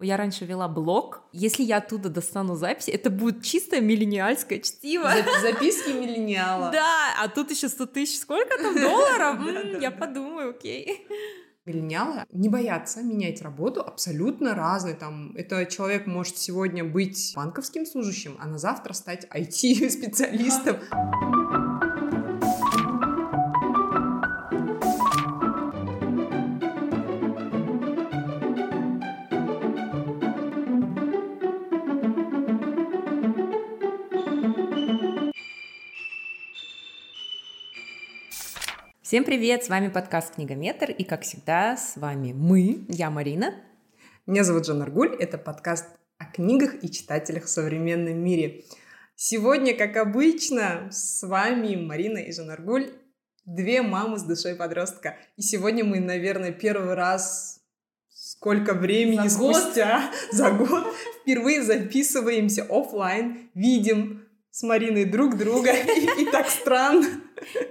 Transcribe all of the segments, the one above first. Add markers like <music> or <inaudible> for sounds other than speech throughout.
Я раньше вела блог. Если я оттуда достану записи, это будет чисто миллениальское чтиво. Записки миллениала. <laughs> Да, а тут еще 100 тысяч. Сколько там долларов? <laughs> Я подумаю, окей. Миллениалы не боятся менять работу абсолютно разные. Там, это человек может сегодня быть банковским служащим, а на завтра стать IT-специалистом. <laughs> Всем привет, с вами подкаст «Книгометр», и, как всегда, с вами мы, я Марина. Меня зовут Жанна Аргуль, это подкаст о книгах и читателях в современном мире. Сегодня, как обычно, с вами Марина и Жанна Аргуль, две мамы с душой подростка. И сегодня мы, наверное, первый раз сколько времени за спустя, год. <laughs> за год, впервые записываемся офлайн, видим с Мариной друг друга, и, <laughs> и так странно.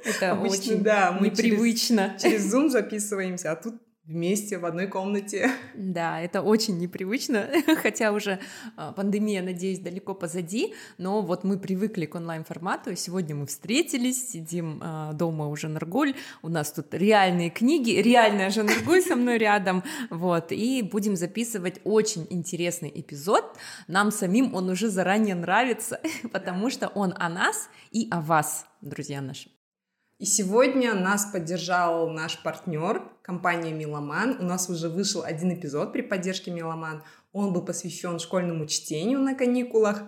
Это Обычно, очень да, мы непривычно. Через, через Zoom записываемся, а тут вместе в одной комнате. Да, это очень непривычно, <laughs> хотя уже а, пандемия, надеюсь, далеко позади, но вот мы привыкли к онлайн-формату, и сегодня мы встретились, сидим а, дома у Жанаргуль, у нас тут реальные книги, реальная Жанаргуль со мной рядом, вот, и будем записывать очень интересный эпизод, нам самим он уже заранее нравится, <laughs> потому что он о нас и о вас, друзья наши. И сегодня нас поддержал наш партнер, компания Миломан. У нас уже вышел один эпизод при поддержке Миломан. Он был посвящен школьному чтению на каникулах.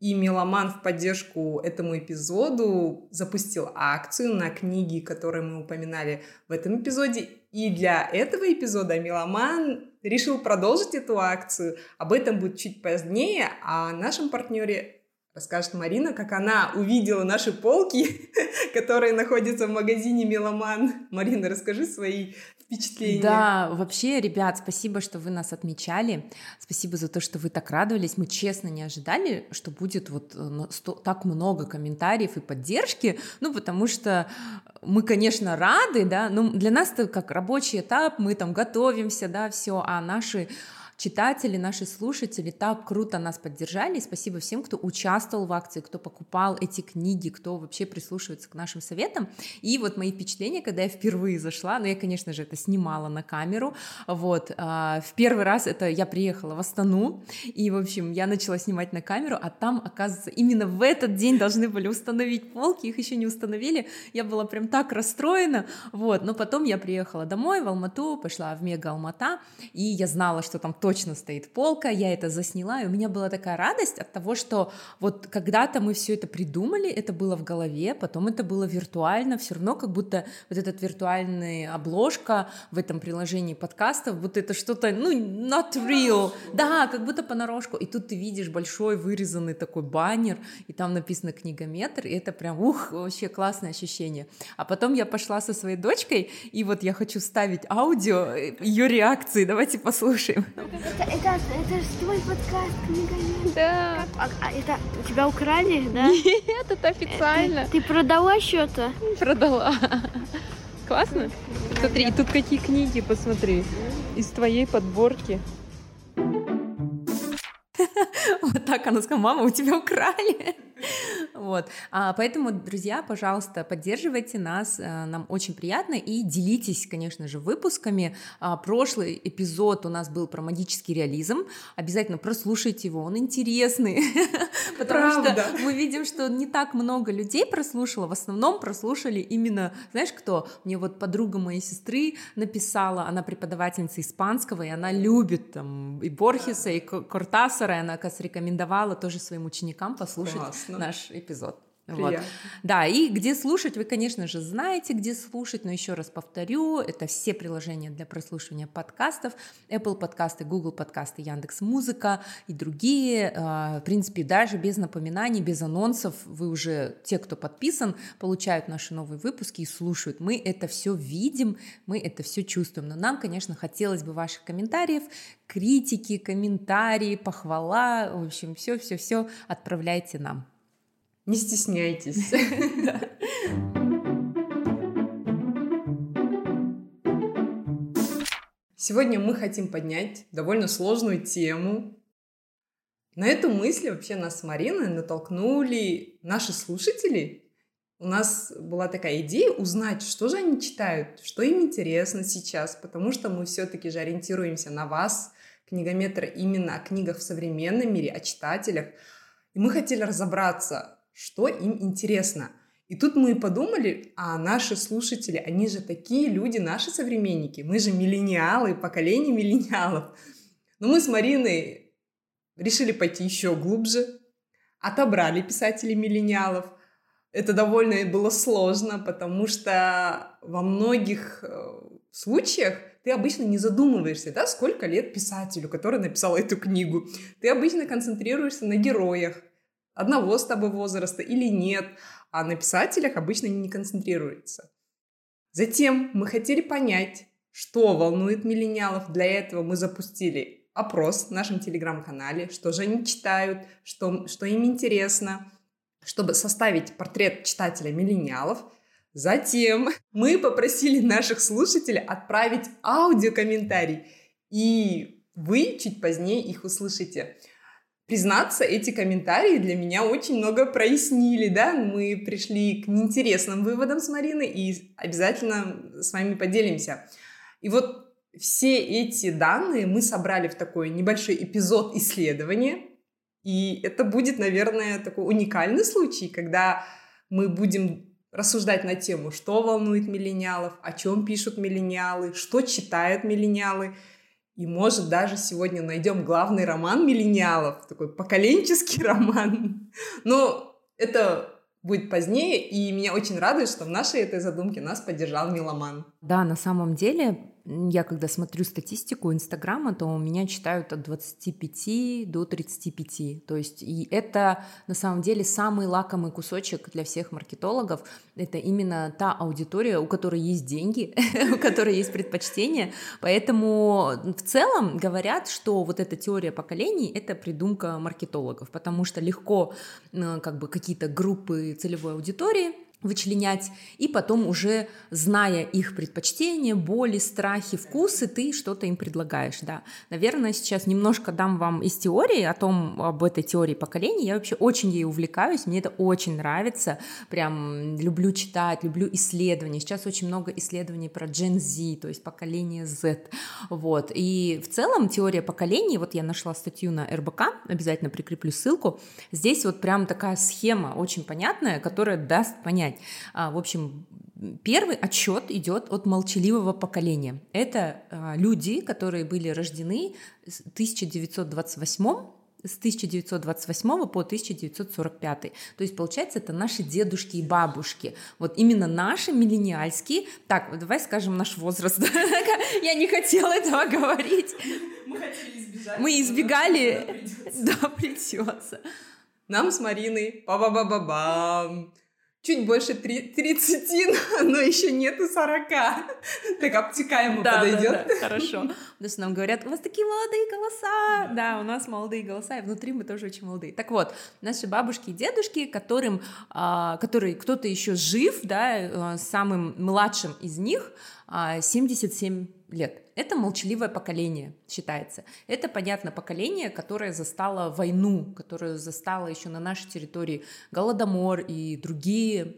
И Миломан в поддержку этому эпизоду запустил акцию на книги, которые мы упоминали в этом эпизоде. И для этого эпизода Миломан решил продолжить эту акцию. Об этом будет чуть позднее, а нашем партнере расскажет Марина, как она увидела наши полки, <laughs> которые находятся в магазине Меломан. Марина, расскажи свои впечатления. Да, вообще, ребят, спасибо, что вы нас отмечали. Спасибо за то, что вы так радовались. Мы честно не ожидали, что будет вот э, так много комментариев и поддержки, ну, потому что мы, конечно, рады, да, но для нас это как рабочий этап, мы там готовимся, да, все, а наши читатели, наши слушатели так круто нас поддержали. спасибо всем, кто участвовал в акции, кто покупал эти книги, кто вообще прислушивается к нашим советам. И вот мои впечатления, когда я впервые зашла, ну я, конечно же, это снимала на камеру, вот, а, в первый раз это я приехала в Астану, и, в общем, я начала снимать на камеру, а там, оказывается, именно в этот день должны были установить полки, их еще не установили, я была прям так расстроена, вот, но потом я приехала домой в Алмату, пошла в Мега Алмата, и я знала, что там точно стоит полка, я это засняла, и у меня была такая радость от того, что вот когда-то мы все это придумали, это было в голове, потом это было виртуально, все равно как будто вот этот виртуальная обложка в этом приложении подкастов, вот это что-то, ну, not real, да, как будто понарошку, и тут ты видишь большой вырезанный такой баннер, и там написано книгометр, и это прям, ух, вообще классное ощущение. А потом я пошла со своей дочкой, и вот я хочу ставить аудио, э, ее реакции, давайте послушаем. Это, это, это же твой подкаст, книга Да. А, а это тебя украли, да? Нет, это официально. Это, ты продала что-то? Продала. Классно? Смотри, и тут какие книги, посмотри. Из твоей подборки. <laughs> Вот так она сказала, мама, у тебя украли. Вот. А, поэтому, друзья, пожалуйста, поддерживайте нас, э, нам очень приятно, и делитесь, конечно же, выпусками. А, прошлый эпизод у нас был про магический реализм, обязательно прослушайте его, он интересный, <laughs> потому что мы видим, что не так много людей прослушало, в основном прослушали именно, знаешь кто, мне вот подруга моей сестры написала, она преподавательница испанского, и она любит там и Борхеса, и Кортасара, и она, как рекомендовала тоже своим ученикам послушать. Наш эпизод. Вот. Да, и где слушать, вы, конечно же, знаете, где слушать, но еще раз повторю, это все приложения для прослушивания подкастов, Apple подкасты, Google подкасты, Яндекс Музыка и другие. А, в принципе, даже без напоминаний, без анонсов, вы уже, те, кто подписан, получают наши новые выпуски и слушают. Мы это все видим, мы это все чувствуем. Но нам, конечно, хотелось бы ваших комментариев, критики, комментарии, похвала, в общем, все-все-все отправляйте нам. Не стесняйтесь. <laughs> Сегодня мы хотим поднять довольно сложную тему. На эту мысль вообще нас с Мариной натолкнули наши слушатели. У нас была такая идея узнать, что же они читают, что им интересно сейчас, потому что мы все-таки же ориентируемся на вас, книгометр, именно о книгах в современном мире, о читателях. И мы хотели разобраться, что им интересно – и тут мы подумали, а наши слушатели, они же такие люди, наши современники, мы же миллениалы, поколение миллениалов. Но мы с Мариной решили пойти еще глубже, отобрали писателей миллениалов. Это довольно было сложно, потому что во многих э, случаях ты обычно не задумываешься, да, сколько лет писателю, который написал эту книгу. Ты обычно концентрируешься на героях, одного с тобой возраста или нет а на писателях обычно не концентрируется. Затем мы хотели понять, что волнует миллениалов. Для этого мы запустили опрос в нашем телеграм-канале, что же они читают, что, что им интересно, чтобы составить портрет читателя миллениалов. Затем <laughs> мы попросили наших слушателей отправить аудиокомментарий, и вы чуть позднее их услышите. Признаться, эти комментарии для меня очень много прояснили, да, мы пришли к неинтересным выводам с Мариной и обязательно с вами поделимся. И вот все эти данные мы собрали в такой небольшой эпизод исследования, и это будет, наверное, такой уникальный случай, когда мы будем рассуждать на тему, что волнует миллениалов, о чем пишут миллениалы, что читают миллениалы – и, может, даже сегодня найдем главный роман миллениалов, такой поколенческий <laughs> роман. Но это будет позднее, и меня очень радует, что в нашей этой задумке нас поддержал Миломан. Да, на самом деле я когда смотрю статистику Инстаграма, то у меня читают от 25 до 35. То есть и это на самом деле самый лакомый кусочек для всех маркетологов. Это именно та аудитория, у которой есть деньги, <laughs> у которой есть предпочтения. Поэтому в целом говорят, что вот эта теория поколений — это придумка маркетологов, потому что легко как бы какие-то группы целевой аудитории вычленять, и потом уже, зная их предпочтения, боли, страхи, вкусы, ты что-то им предлагаешь, да. Наверное, сейчас немножко дам вам из теории, о том, об этой теории поколений, я вообще очень ей увлекаюсь, мне это очень нравится, прям люблю читать, люблю исследования, сейчас очень много исследований про Gen Z, то есть поколение Z, вот, и в целом теория поколений, вот я нашла статью на РБК, обязательно прикреплю ссылку, здесь вот прям такая схема очень понятная, которая даст понять, понять. А, в общем, первый отчет идет от молчаливого поколения. Это а, люди, которые были рождены в 1928 с 1928 по 1945. То есть, получается, это наши дедушки и бабушки. Вот именно наши миллениальские. Так, давай скажем наш возраст. <laughs> Я не хотела этого говорить. Мы хотели избежать. Мы избегали. Да, придется. Нам с Мариной па-ба-ба-ба-бам чуть больше 30, <laughs> но еще нету 40. Так обтекаемо да, подойдет. Да, да, хорошо. Потому что нам говорят, у вас такие молодые голоса. Да, у нас молодые голоса, и внутри мы тоже очень молодые. Так вот, наши бабушки и дедушки, которым, а, которые кто-то еще жив, да, э, самым младшим из них, 77 а, лет. Это молчаливое поколение, считается. Это, понятно, поколение, которое застало войну, которое застало еще на нашей территории Голодомор и другие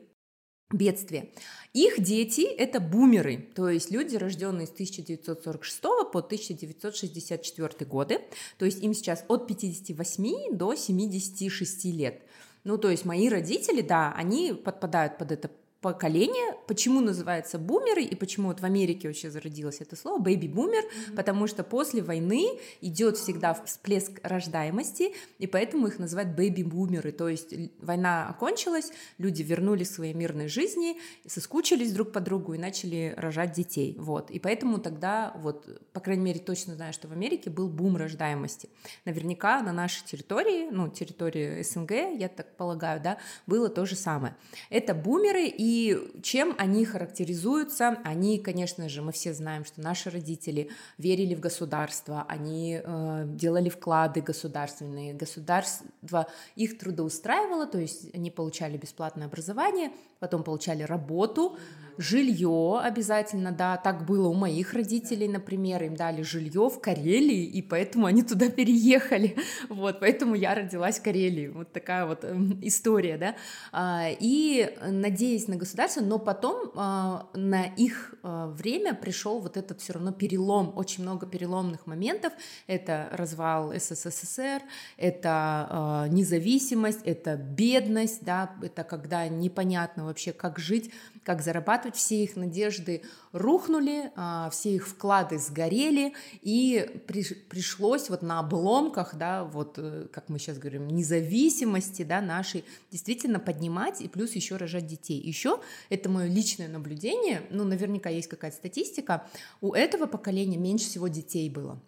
бедствия. Их дети — это бумеры, то есть люди, рожденные с 1946 по 1964 годы, то есть им сейчас от 58 до 76 лет. Ну, то есть мои родители, да, они подпадают под это поколение. Почему называется бумеры и почему вот в Америке вообще зародилось это слово бэби-бумер? Mm-hmm. Потому что после войны идет всегда всплеск рождаемости, и поэтому их называют бэби-бумеры. То есть война окончилась, люди вернулись к своей мирной жизни, соскучились друг по другу и начали рожать детей. Вот. И поэтому тогда, вот, по крайней мере, точно знаю, что в Америке был бум рождаемости. Наверняка на нашей территории, ну, территории СНГ, я так полагаю, да, было то же самое. Это бумеры, и и чем они характеризуются? Они, конечно же, мы все знаем, что наши родители верили в государство, они э, делали вклады государственные, государство их трудоустраивало, то есть они получали бесплатное образование, потом получали работу, жилье обязательно, да, так было у моих родителей, например, им дали жилье в Карелии, и поэтому они туда переехали, <laughs> вот, поэтому я родилась в Карелии, вот такая вот э, история, да, а, и надеясь на государство, но потом а, на их а, время пришел вот этот все равно перелом, очень много переломных моментов, это развал СССР, это а, независимость, это бедность, да, это когда непонятно вообще, как жить, как зарабатывать, все их надежды рухнули, а, все их вклады сгорели, и пришлось вот на обломках, да, вот, э, как мы сейчас говорим, независимости, да, нашей, действительно поднимать и плюс еще рожать детей. Еще, это мое личное наблюдение, ну, наверняка есть какая-то статистика, у этого поколения меньше всего детей было.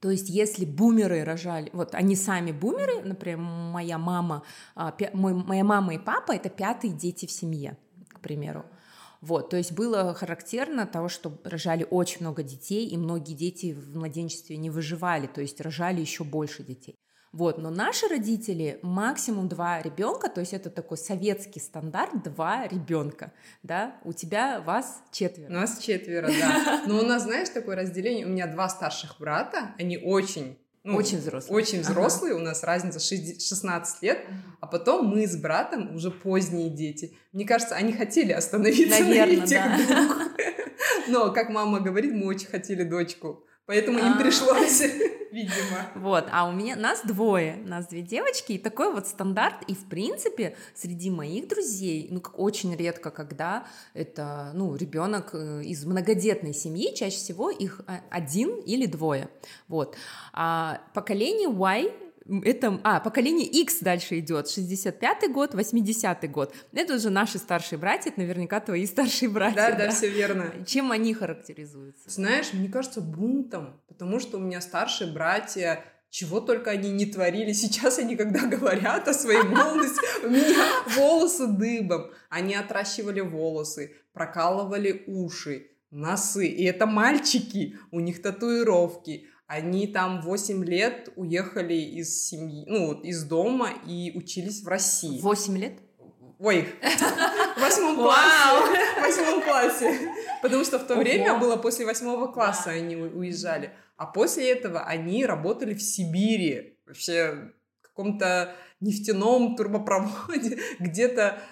То есть, если бумеры рожали, вот они сами бумеры, например, моя мама, а, мой, моя мама и папа это пятые дети в семье, примеру. Вот, то есть было характерно того, что рожали очень много детей, и многие дети в младенчестве не выживали, то есть рожали еще больше детей. Вот, но наши родители максимум два ребенка, то есть это такой советский стандарт, два ребенка, да, у тебя вас четверо. У нас четверо, да. Но у нас, знаешь, такое разделение, у меня два старших брата, они очень ну, очень взрослые. Очень взрослые, ага. у нас разница 16 лет, а потом мы с братом уже поздние дети. Мне кажется, они хотели остановиться Наверное, на этих да. двух. <laughs> Но, как мама говорит, мы очень хотели дочку. Поэтому им а. пришлось, видимо. Вот, а у меня нас двое, нас две девочки, и такой вот стандарт, и в принципе среди моих друзей, ну очень редко, когда это, ну, ребенок э, из многодетной семьи, чаще всего их а, один или двое, вот. А поколение Y это, а, поколение X дальше идет, 65-й год, 80-й год. Это уже наши старшие братья, это наверняка твои <laughs> старшие братья. Да, да, да, все верно. Чем они характеризуются? Знаешь, мне кажется, бунтом, потому что у меня старшие братья чего только они не творили. <laughs> Сейчас они, когда говорят о своей молодости, у меня волосы дыбом. Они отращивали волосы, прокалывали уши, носы. И это мальчики, у них татуировки. Они там 8 лет уехали из семьи, ну, из дома и учились в России. 8 лет? Ой, <laughs> в восьмом классе. В восьмом классе. Потому что в то время было после восьмого класса они уезжали. А после этого они работали в Сибири. Вообще в каком-то нефтяном турбопроводе. <laughs> Где-то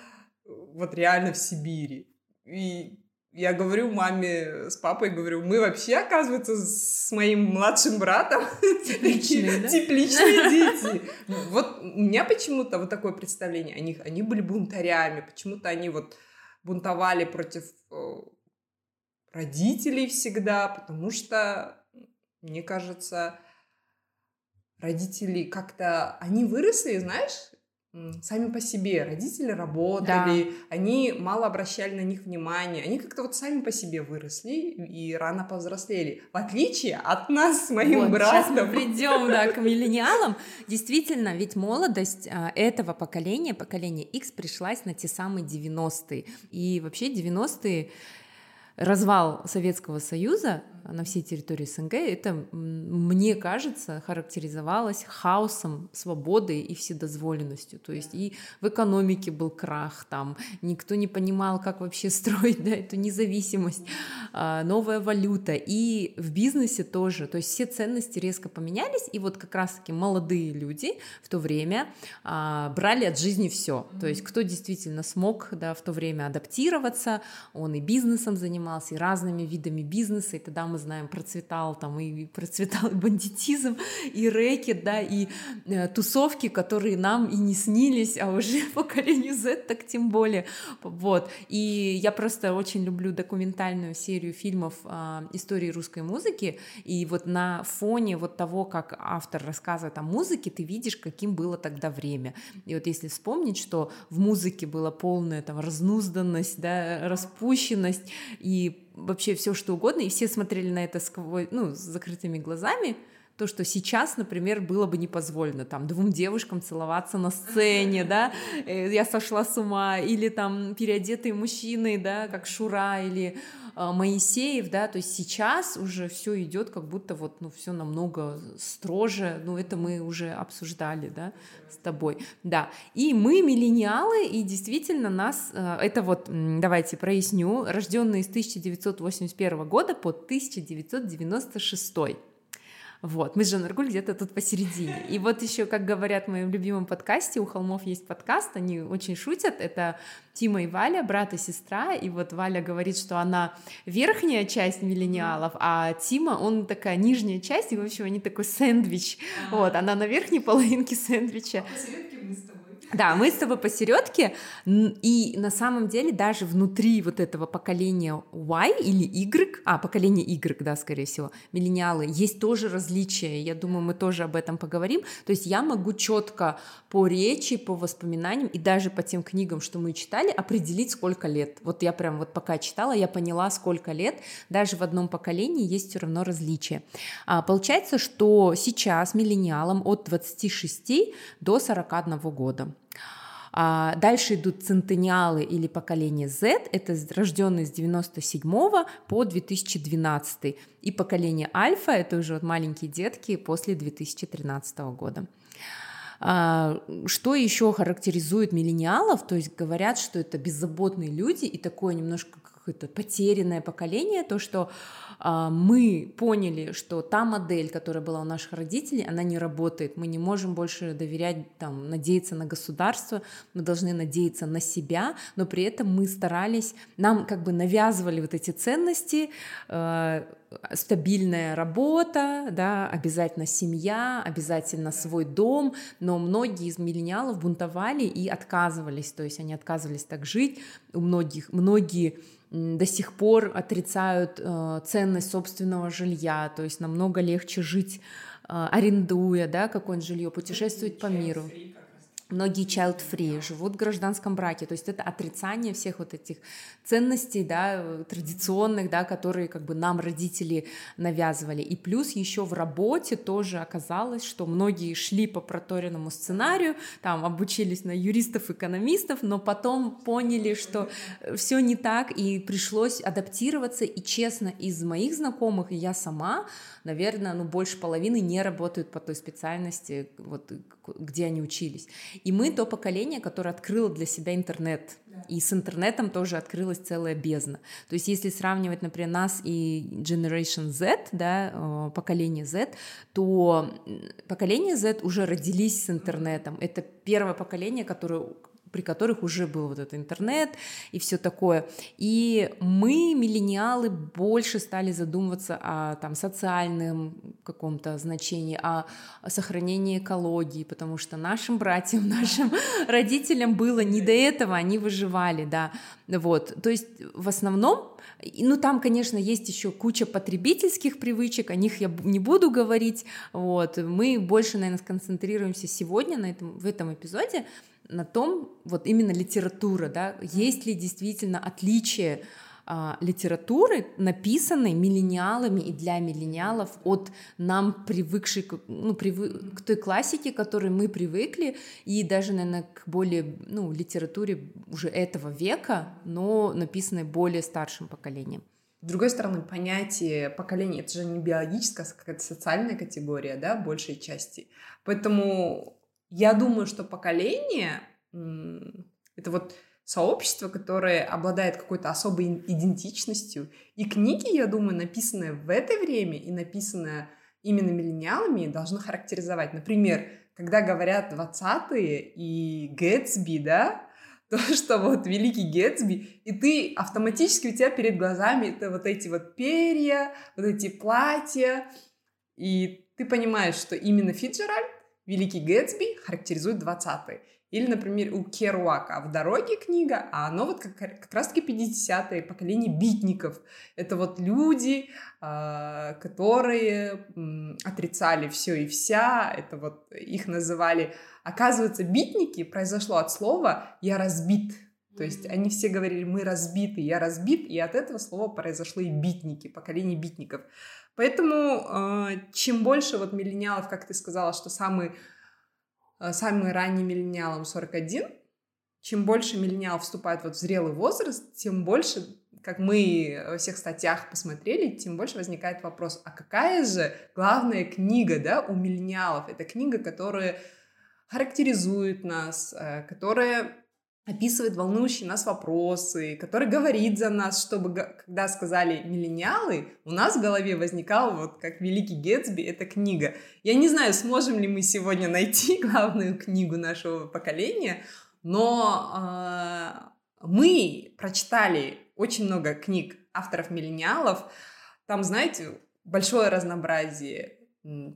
вот реально в Сибири. И я говорю маме с папой, говорю, мы вообще, оказывается, с моим младшим братом <laughs> тепличные, <laughs> дети. Вот у меня почему-то вот такое представление о них. Они были бунтарями, почему-то они вот бунтовали против э, родителей всегда, потому что, мне кажется, родители как-то, они выросли, знаешь, сами по себе. Родители работали, да. они мало обращали на них внимания, они как-то вот сами по себе выросли и рано повзрослели. В отличие от нас с моим вот, братом. Сейчас мы придем да, к <laughs> миллениалам. Действительно, ведь молодость а, этого поколения, поколения X, пришлась на те самые 90-е. И вообще 90-е развал Советского Союза на всей территории СНГ, это, мне кажется, характеризовалось хаосом, свободой и вседозволенностью. То есть и в экономике был крах, там никто не понимал, как вообще <laughs> строить да, эту независимость, а, новая валюта. И в бизнесе тоже. То есть все ценности резко поменялись, и вот как раз-таки молодые люди в то время а, брали от жизни все. То есть кто действительно смог да, в то время адаптироваться, он и бизнесом занимался и разными видами бизнеса, и тогда мы знаем, процветал там и процветал и бандитизм, и рэкет, да, и э, тусовки, которые нам и не снились, а уже <laughs> поколению Z так тем более, вот. И я просто очень люблю документальную серию фильмов э, истории русской музыки, и вот на фоне вот того, как автор рассказывает о музыке, ты видишь, каким было тогда время. И вот если вспомнить, что в музыке была полная там разнузданность, да, распущенность, и вообще все что угодно, и все смотрели на это сквозь, ну, с закрытыми глазами, то, что сейчас, например, было бы не позволено, там, двум девушкам целоваться на сцене, да, э, я сошла с ума, или там переодетые мужчины, да, как Шура, или Моисеев, да, то есть сейчас уже все идет как будто вот, ну, все намного строже, ну, это мы уже обсуждали, да, с тобой, да, и мы миллениалы, и действительно нас, э, это вот, давайте проясню, рожденные с 1981 года по 1996 вот, мы с Жанной Аргуль где-то тут посередине. И вот еще, как говорят в моем любимом подкасте, у холмов есть подкаст, они очень шутят, это Тима и Валя, брат и сестра, и вот Валя говорит, что она верхняя часть миллениалов, а Тима, он такая нижняя часть, и, в общем, они такой сэндвич, вот, она на верхней половинке сэндвича. А да, мы с тобой посередке, и на самом деле даже внутри вот этого поколения Y или Y, а, поколение Y, да, скорее всего, миллениалы, есть тоже различия, я думаю, мы тоже об этом поговорим, то есть я могу четко по речи, по воспоминаниям и даже по тем книгам, что мы читали, определить, сколько лет. Вот я прям вот пока читала, я поняла, сколько лет, даже в одном поколении есть все равно различия. А, получается, что сейчас миллениалам от 26 до 41 года. А дальше идут центениалы или поколение Z, это рожденные с 97 по 2012. И поколение Альфа, это уже вот маленькие детки после 2013 года. А, что еще характеризует миллениалов? То есть говорят, что это беззаботные люди и такое немножко какое-то потерянное поколение, то, что а, мы поняли, что та модель, которая была у наших родителей, она не работает. Мы не можем больше доверять, там, надеяться на государство, мы должны надеяться на себя, но при этом мы старались, нам как бы навязывали вот эти ценности, э, стабильная работа, да, обязательно семья, обязательно свой дом, но многие из миллениалов бунтовали и отказывались, то есть они отказывались так жить, у многих, многие до сих пор отрицают э, ценность собственного жилья, то есть намного легче жить, э, арендуя, да, какое-нибудь жилье, путешествовать по миру. Многие child-free живут в гражданском браке, то есть это отрицание всех вот этих ценностей, да, традиционных, да, которые как бы нам родители навязывали. И плюс еще в работе тоже оказалось, что многие шли по проторенному сценарию, там обучились на юристов-экономистов, но потом поняли, что все не так, и пришлось адаптироваться. И честно, из моих знакомых, и я сама, наверное, ну, больше половины не работают по той специальности, вот, где они учились. И мы то поколение, которое открыло для себя интернет. И с интернетом тоже открылась целая бездна. То есть если сравнивать, например, нас и Generation Z, да, э, поколение Z, то поколение Z уже родились с интернетом. Это первое поколение, которое при которых уже был вот этот интернет и все такое. И мы, миллениалы, больше стали задумываться о там, социальном каком-то значении, о, о сохранении экологии, потому что нашим братьям, <laughs> нашим родителям было не до этого, они выживали, да. Вот. То есть в основном ну, там, конечно, есть еще куча потребительских привычек, о них я не буду говорить. Вот. Мы больше, наверное, сконцентрируемся сегодня на этом, в этом эпизоде на том, вот именно литература, да, есть ли действительно отличие а, литературы, написанной миллениалами и для миллениалов от нам привыкшей ну, привы, к той классике, к которой мы привыкли, и даже, наверное, к более ну, литературе уже этого века, но написанной более старшим поколением. С другой стороны, понятие поколения — это же не биологическая, а какая-то социальная категория, да, большей части. Поэтому я думаю, что поколение — это вот сообщество, которое обладает какой-то особой идентичностью. И книги, я думаю, написанные в это время и написанные именно миллениалами, должны характеризовать. Например, когда говорят 20-е и Гэтсби, да, <laughs> то, что вот великий Гэтсби, и ты автоматически у тебя перед глазами это вот эти вот перья, вот эти платья, и ты понимаешь, что именно Фиджеральд Великий Гэтсби характеризует 20-е. Или, например, у Керуака «В дороге» книга, а оно вот как, как раз-таки 50-е, поколение битников. Это вот люди, э, которые отрицали все и вся, это вот их называли... Оказывается, битники произошло от слова «я разбит», то есть они все говорили, мы разбиты, я разбит, и от этого слова произошло и битники, поколение битников. Поэтому э, чем больше вот миллениалов, как ты сказала, что самый, э, самый ранний миллениалам 41, чем больше миллениалов вступает вот в зрелый возраст, тем больше, как мы во всех статьях посмотрели, тем больше возникает вопрос, а какая же главная книга, да, у миллениалов? Это книга, которая характеризует нас, э, которая описывает волнующие нас вопросы, который говорит за нас, чтобы, когда сказали миллениалы, у нас в голове возникал вот как Великий Гетсби эта книга. Я не знаю, сможем ли мы сегодня найти <laughs> главную книгу нашего поколения, но э, мы прочитали очень много книг авторов миллениалов. Там, знаете, большое разнообразие.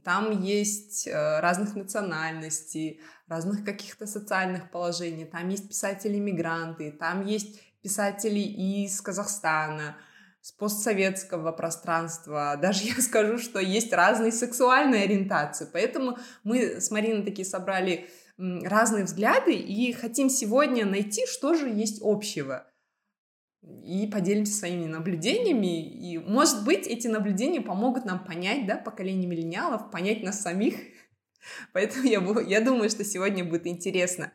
Там есть э, разных национальностей, разных каких-то социальных положений. Там есть писатели-мигранты, там есть писатели из Казахстана, с постсоветского пространства. <laughs> Даже я скажу, что есть разные сексуальные ориентации. Поэтому мы с Мариной такие собрали разные взгляды и хотим сегодня найти, что же есть общего. И поделимся своими наблюдениями. И, может быть, эти наблюдения помогут нам понять, да, поколение миллениалов, понять нас самих. <laughs> Поэтому я, я думаю, что сегодня будет интересно.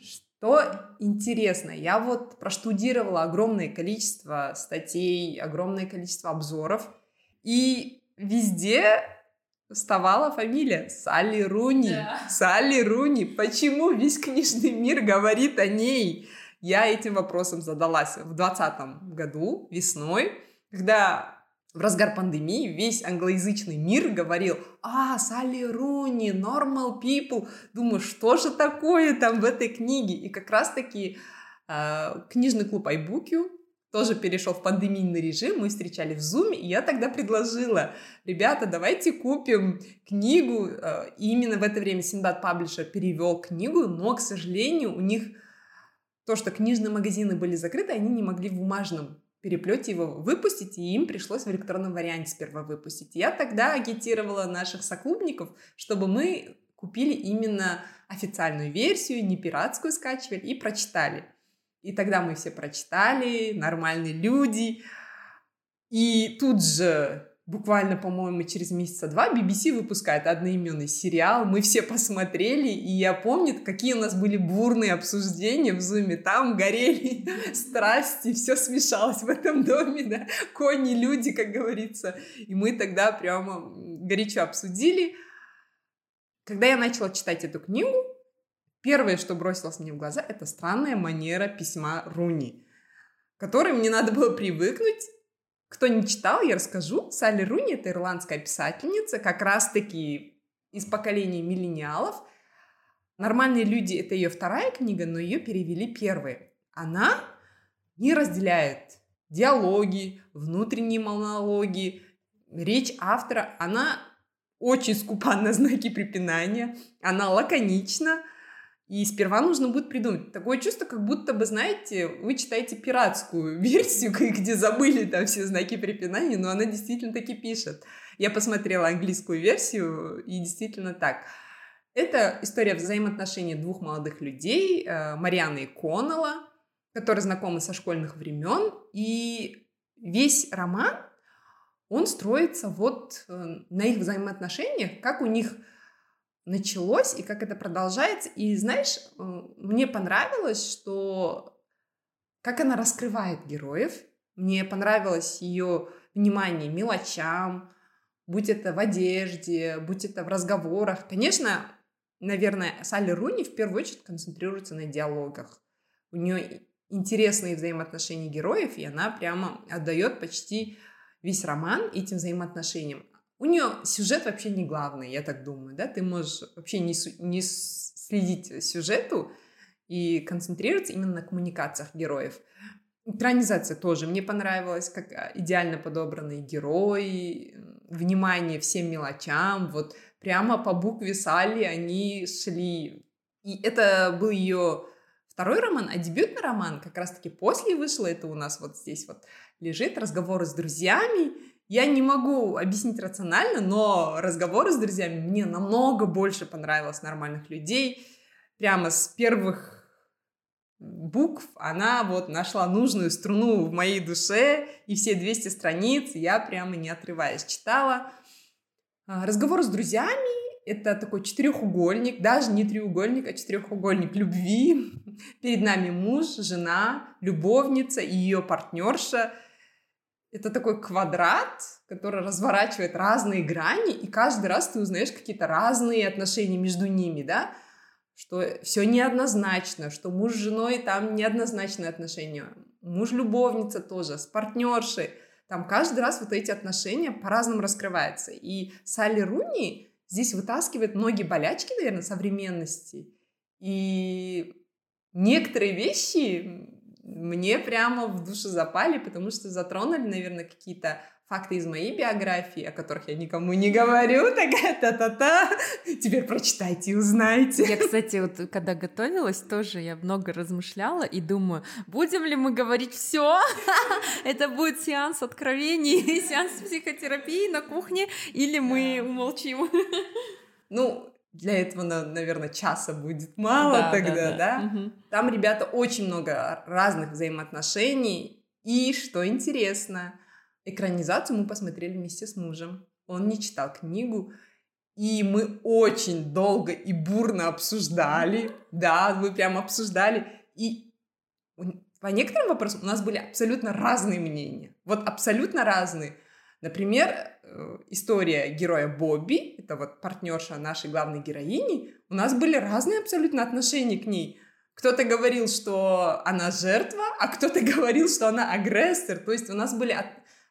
Что интересно, я вот проштудировала огромное количество статей, огромное количество обзоров, и везде вставала фамилия Салли Руни. Да. Салли Руни. Почему весь книжный мир говорит о ней? Я этим вопросом задалась в 2020 году, весной, когда в разгар пандемии весь англоязычный мир говорил, а, Салли Руни, normal people. Думаю, что же такое там в этой книге? И как раз-таки э, книжный клуб iBookU тоже перешел в пандемийный режим, мы встречали в Zoom, и я тогда предложила, ребята, давайте купим книгу, э, и именно в это время Синдат Паблишер перевел книгу, но, к сожалению, у них то, что книжные магазины были закрыты, они не могли в бумажном переплете его выпустить, и им пришлось в электронном варианте сперва выпустить. Я тогда агитировала наших соклубников, чтобы мы купили именно официальную версию, не пиратскую скачивали, и прочитали. И тогда мы все прочитали, нормальные люди. И тут же, буквально, по-моему, через месяца два BBC выпускает одноименный сериал. Мы все посмотрели, и я помню, какие у нас были бурные обсуждения в Зуме. Там горели <laughs> страсти, все смешалось в этом доме, да. Кони, люди, как говорится. И мы тогда прямо горячо обсудили. Когда я начала читать эту книгу, Первое, что бросилось мне в глаза, это странная манера письма Руни, которой мне надо было привыкнуть. Кто не читал, я расскажу. Салли Руни — это ирландская писательница, как раз-таки из поколения миллениалов. «Нормальные люди» — это ее вторая книга, но ее перевели первой. Она не разделяет диалоги, внутренние монологи, речь автора. Она очень скупа на знаки препинания, она лаконична, и сперва нужно будет придумать. Такое чувство, как будто бы, знаете, вы читаете пиратскую <laughs> версию, где забыли там все знаки препинания, но она действительно таки пишет. Я посмотрела английскую версию, и действительно так. Это история взаимоотношений двух молодых людей, э, Марианы и Коннелла, которые знакомы со школьных времен. И весь роман, он строится вот э, на их взаимоотношениях, как у них началось и как это продолжается. И знаешь, мне понравилось, что как она раскрывает героев. Мне понравилось ее внимание мелочам, будь это в одежде, будь это в разговорах. Конечно, наверное, Салли Руни в первую очередь концентрируется на диалогах. У нее интересные взаимоотношения героев, и она прямо отдает почти весь роман этим взаимоотношениям. У нее сюжет вообще не главный, я так думаю, да, ты можешь вообще не, не следить сюжету и концентрироваться именно на коммуникациях героев. Экранизация тоже мне понравилась, как а, идеально подобранные герои, внимание всем мелочам, вот прямо по букве Салли они шли. И это был ее второй роман, а дебютный роман как раз-таки после вышел, это у нас вот здесь вот лежит, разговоры с друзьями, я не могу объяснить рационально, но разговоры с друзьями мне намного больше понравилось нормальных людей. Прямо с первых букв, она вот нашла нужную струну в моей душе, и все 200 страниц я прямо не отрываясь читала. А, разговор с друзьями — это такой четырехугольник, даже не треугольник, а четырехугольник любви. <laughs> Перед нами муж, жена, любовница и ее партнерша. Это такой квадрат, который разворачивает разные грани, и каждый раз ты узнаешь какие-то разные отношения между ними, да? что все неоднозначно, что муж с женой там неоднозначные отношения, муж-любовница тоже, с партнершей. Там каждый раз вот эти отношения по-разному раскрываются. И Салли Руни здесь вытаскивает многие болячки, наверное, современности. И некоторые вещи мне прямо в душу запали, потому что затронули, наверное, какие-то факты из моей биографии, о которых я никому не говорю, такая та-та-та. Теперь прочитайте и узнайте. Я, кстати, вот когда готовилась, тоже я много размышляла и думаю, будем ли мы говорить все? <laughs> Это будет сеанс откровений, <laughs> сеанс психотерапии на кухне, или мы умолчим? Ну, для этого, наверное, часа будет мало да, тогда, да? да. да? Угу. Там, ребята, очень много разных взаимоотношений. И что интересно, Экранизацию мы посмотрели вместе с мужем. Он не читал книгу, и мы очень долго и бурно обсуждали. Да, мы прям обсуждали. И по некоторым вопросам у нас были абсолютно разные мнения. Вот абсолютно разные. Например, история героя Бобби, это вот партнерша нашей главной героини, у нас были разные абсолютно отношения к ней. Кто-то говорил, что она жертва, а кто-то <laughs> говорил, что она агрессор. То есть у нас были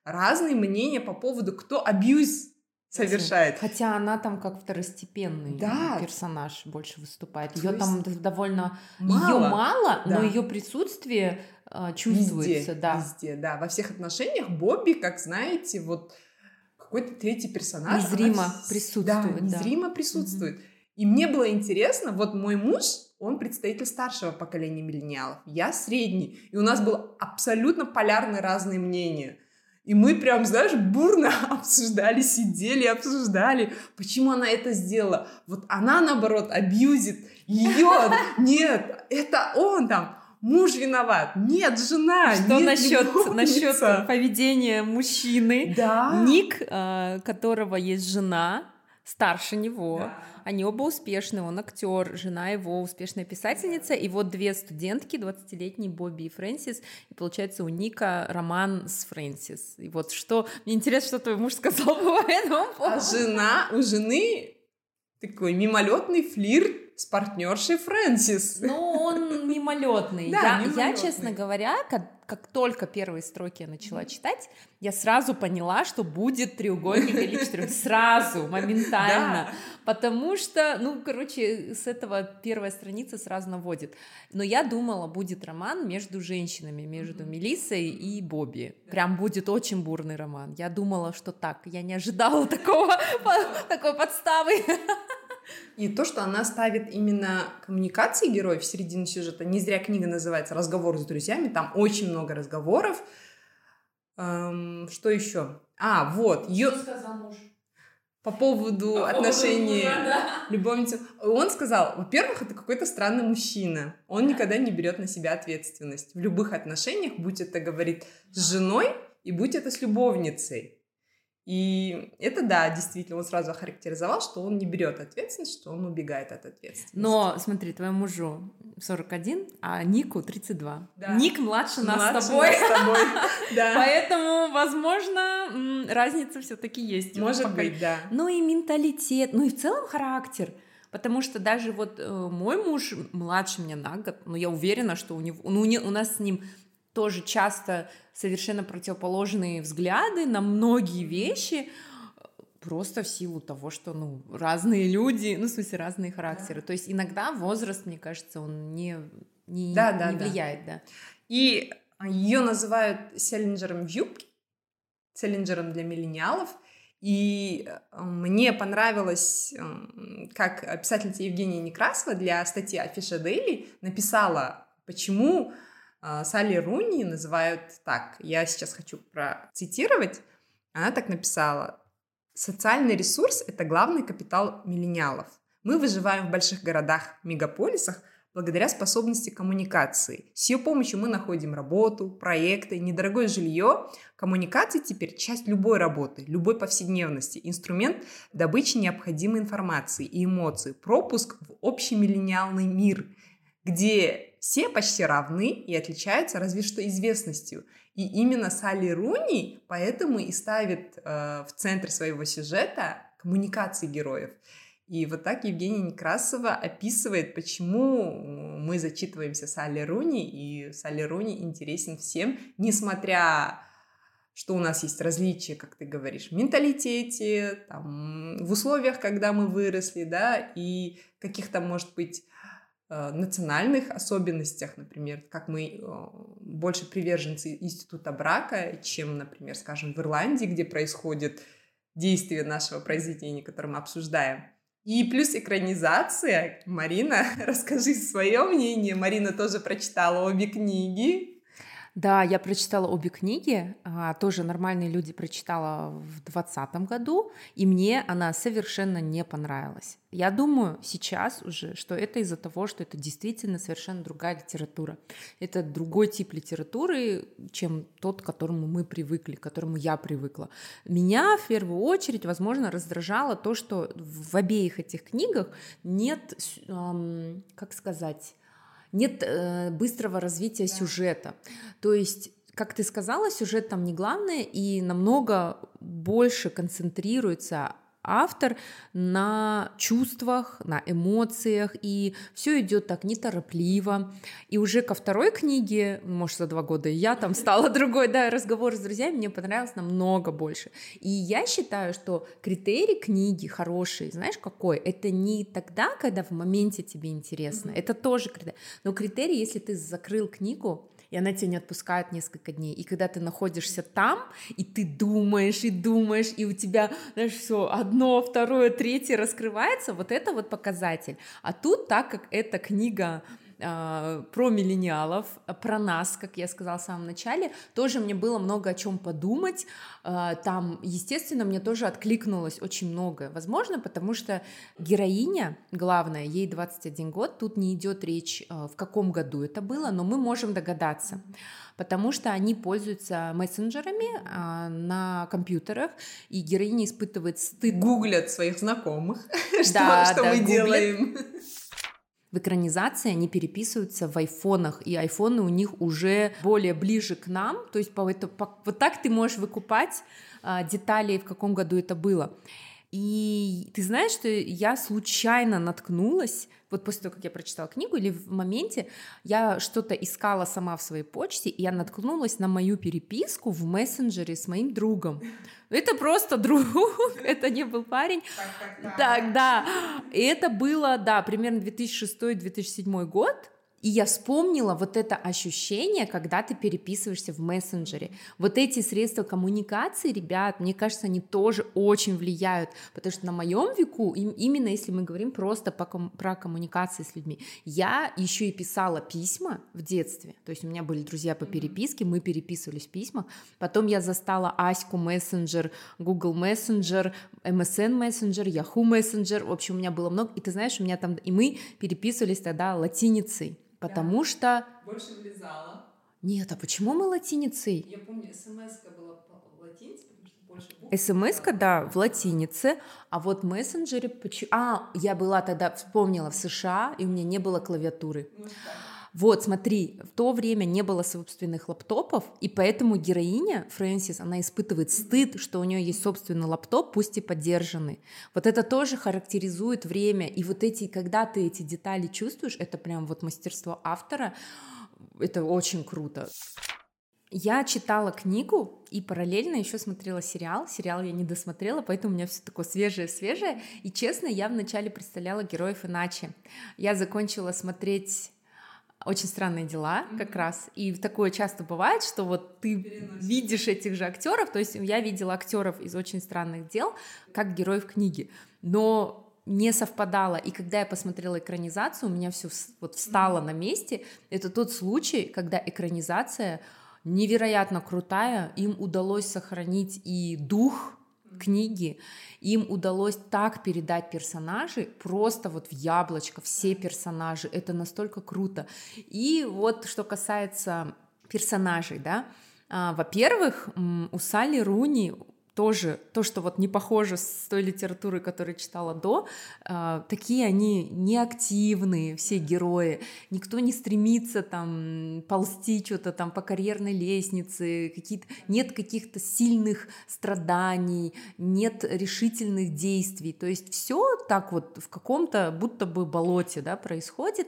разные мнения по поводу, кто абьюз совершает. Хотя она там как второстепенный да. персонаж больше выступает. Ее там довольно мало, ее мало, да. но ее присутствие э, чувствуется, везде, да. Везде, да. Во всех отношениях Бобби, как знаете, вот какой-то третий персонаж. Незримо она... присутствует. Да, незримо да. присутствует. Угу. И мне было интересно, вот мой муж, он представитель старшего поколения миллениалов, я средний, и у нас было абсолютно полярные разные мнения. И мы прям, знаешь, бурно <laughs> обсуждали, сидели, обсуждали, почему она это сделала. Вот она, наоборот, абьюзит ее. <laughs> Нет, это он там. Муж виноват. Нет, жена. Что нет, насчет, насчет поведения мужчины? Да. Ник, э, которого есть жена, старше него. Да они оба успешны, он актер, жена его успешная писательница, и вот две студентки, 20-летние Бобби и Фрэнсис, и получается у Ника роман с Фрэнсис. И вот что, мне интересно, что твой муж сказал <laughs> по этому поводу. А жена, у жены такой мимолетный флирт с партнершей Фрэнсис. Ну, он мимолетный. <laughs> Да, я, мимолетный. я, честно говоря, как, как только первые строки я начала читать, я сразу поняла, что будет треугольник или четырех. <laughs> Сразу, моментально. Да. Потому что, ну, короче, с этого первая страница сразу наводит. Но я думала, будет роман между женщинами, между Мелиссой и Бобби. Прям будет очень бурный роман. Я думала, что так. Я не ожидала <laughs> такого, такой подставы. И то, что она ставит именно коммуникации героев в середину сюжета, не зря книга называется «Разговор с друзьями», там очень много разговоров. Эм, что еще? А, вот. Ее... Что сказал муж? По поводу По отношений поводу, да. любовницы. Он сказал, во-первых, это какой-то странный мужчина. Он никогда не берет на себя ответственность. В любых отношениях, будь это, говорит, с женой и будь это с любовницей. И это, да, действительно, он сразу охарактеризовал, что он не берет ответственность, что он убегает от ответственности. Но, смотри, твоему мужу 41, а Нику 32. Да. Ник младше, младше нас с тобой. Нас с тобой. <laughs> Да. Поэтому, возможно, разница все-таки есть. Может быть, да. Ну и менталитет, ну и в целом характер. Потому что даже вот э, мой муж младше меня на год, но я уверена, что у него, ну, у нас с ним тоже часто совершенно противоположные взгляды на многие вещи, просто в силу того, что, ну, разные люди, ну, в смысле, разные характеры. Да. То есть иногда возраст, мне кажется, он не, не, да, да, не влияет, да. да. И ее называют селлинджером в юбке, селлинджером для миллениалов. И э, мне понравилось, как писательница Евгения Некрасова для статьи Афиша Дейли написала, почему Салли Руни называют так. Я сейчас хочу процитировать. Она так написала. Социальный ресурс – это главный капитал миллениалов. Мы выживаем в больших городах, мегаполисах, благодаря способности коммуникации. С ее помощью мы находим работу, проекты, недорогое жилье. Коммуникации теперь часть любой работы, любой повседневности, инструмент добычи необходимой информации и эмоций, пропуск в общий миллениальный мир, где все почти равны и отличаются разве что известностью. И именно Салли Руни поэтому и ставит э, в центр своего сюжета коммуникации героев. И вот так Евгения Некрасова описывает, почему мы зачитываемся Салли Руни, и Салли Руни интересен всем, несмотря что у нас есть различия, как ты говоришь, в менталитете, там, в условиях, когда мы выросли, да, и каких-то, может быть, национальных особенностях, например, как мы э, больше приверженцы института брака, чем, например, скажем, в Ирландии, где происходит действие нашего произведения, которое мы обсуждаем. И плюс экранизация. Марина, <laughs> расскажи свое мнение. Марина тоже прочитала обе книги. Да, я прочитала обе книги, а, тоже «Нормальные люди» прочитала в 2020 году, и мне она совершенно не понравилась. Я думаю сейчас уже, что это из-за того, что это действительно совершенно другая литература. Это другой тип литературы, чем тот, к которому мы привыкли, к которому я привыкла. Меня в первую очередь, возможно, раздражало то, что в обеих этих книгах нет, эм, как сказать, нет э, быстрого развития да. сюжета. То есть как ты сказала, сюжет там не главное, и намного больше концентрируется автор на чувствах, на эмоциях, и все идет так неторопливо. И уже ко второй книге, может, за два года я там <laughs> стала другой, да, разговор с друзьями мне понравился намного больше. И я считаю, что критерий книги хороший, знаешь, какой? Это не тогда, когда в моменте тебе интересно, mm-hmm. это тоже критерий. Но критерий, если ты закрыл книгу, и она тебя не отпускает несколько дней. И когда ты находишься там, и ты думаешь, и думаешь, и у тебя, знаешь, все одно, второе, третье раскрывается, вот это вот показатель. А тут, так как эта книга про миллениалов, про нас, как я сказала в самом начале, тоже мне было много о чем подумать. А, там, естественно, мне тоже откликнулось очень многое. Возможно, потому что героиня, главная, ей 21 год, тут не идет речь, а, в каком году это было, но мы можем догадаться потому что они пользуются мессенджерами а, на компьютерах, и героиня испытывает стыд. Гуглят своих знакомых, <laughs> что, мы делаем в экранизации они переписываются в айфонах, и айфоны у них уже более ближе к нам, то есть по, это, по, вот так ты можешь выкупать а, детали, в каком году это было. И ты знаешь, что я случайно наткнулась, вот после того, как я прочитала книгу, или в моменте я что-то искала сама в своей почте, и я наткнулась на мою переписку в мессенджере с моим другом. Это просто <laughs> друг, это не был парень. Так, да. И это было, да, примерно 2006-2007 год. И я вспомнила вот это ощущение, когда ты переписываешься в мессенджере. Вот эти средства коммуникации, ребят, мне кажется, они тоже очень влияют, потому что на моем веку, именно если мы говорим просто про коммуникации с людьми, я еще и писала письма в детстве, то есть у меня были друзья по переписке, мы переписывались в письмах, потом я застала Аську мессенджер, Google мессенджер, MSN мессенджер, Yahoo мессенджер, в общем, у меня было много, и ты знаешь, у меня там, и мы переписывались тогда латиницей, Потому да. что... Больше влезала. Нет, а почему мы латиницей? Я помню, смс была в латинице, потому что больше букв. смс да, в латинице, а вот мессенджеры... А, я была тогда, вспомнила, в США, и у меня не было клавиатуры. Ну, да. Вот, смотри, в то время не было собственных лаптопов, и поэтому героиня Фрэнсис, она испытывает стыд, что у нее есть собственный лаптоп, пусть и поддержанный. Вот это тоже характеризует время, и вот эти, когда ты эти детали чувствуешь, это прям вот мастерство автора, это очень круто. Я читала книгу и параллельно еще смотрела сериал. Сериал я не досмотрела, поэтому у меня все такое свежее-свежее. И честно, я вначале представляла героев иначе. Я закончила смотреть очень странные дела mm-hmm. как раз. И такое часто бывает, что вот ты Переносит. видишь этих же актеров. То есть я видела актеров из очень странных дел, как героев книги. Но не совпадало. И когда я посмотрела экранизацию, у меня все вот встало mm-hmm. на месте. Это тот случай, когда экранизация невероятно крутая, им удалось сохранить и дух книги, им удалось так передать персонажей, просто вот в яблочко, все персонажи, это настолько круто. И вот что касается персонажей, да, а, во-первых, у Салли Руни тоже то, что вот не похоже с той литературой, которую читала до, э, такие они неактивные, все герои, никто не стремится там ползти что-то там по карьерной лестнице, какие-то, нет каких-то сильных страданий, нет решительных действий, то есть все так вот в каком-то будто бы болоте, да, происходит,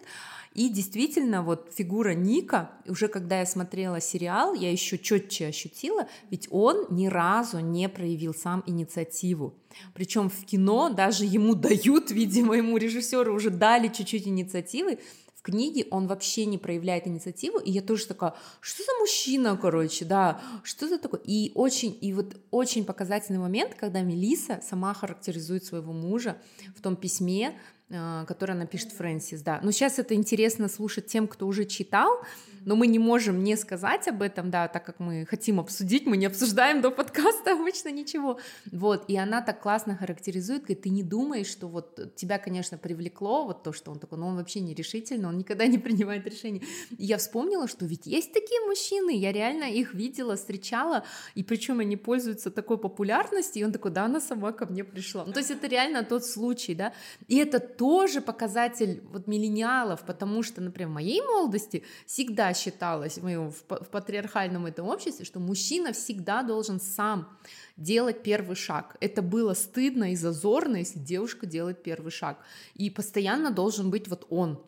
и действительно, вот фигура Ника, уже когда я смотрела сериал, я еще четче ощутила, ведь он ни разу не проявил сам инициативу. Причем в кино даже ему дают, <laughs> видимо, ему режиссеры уже дали чуть-чуть инициативы, книге он вообще не проявляет инициативу, и я тоже такая, что за мужчина, короче, да, что за такое? И очень, и вот очень показательный момент, когда Мелиса сама характеризует своего мужа в том письме, которое напишет Фрэнсис, да. Но сейчас это интересно слушать тем, кто уже читал, но мы не можем не сказать об этом, да, так как мы хотим обсудить, мы не обсуждаем до подкаста <laughs> обычно ничего. Вот, и она так классно характеризует, говорит, ты не думаешь, что вот тебя, конечно, привлекло вот то, что он такой, но он вообще не решительный, он никогда не принимает решений. И я вспомнила, что ведь есть такие мужчины, я реально их видела, встречала, и причем они пользуются такой популярностью, и он такой, да, она сама ко мне пришла. Ну, то есть это реально тот случай, да, и это тоже показатель вот миллениалов, потому что, например, в моей молодости всегда считалось в, моем, в патриархальном этом обществе, что мужчина всегда должен сам делать первый шаг. Это было стыдно и зазорно, если девушка делает первый шаг. И постоянно должен быть вот он.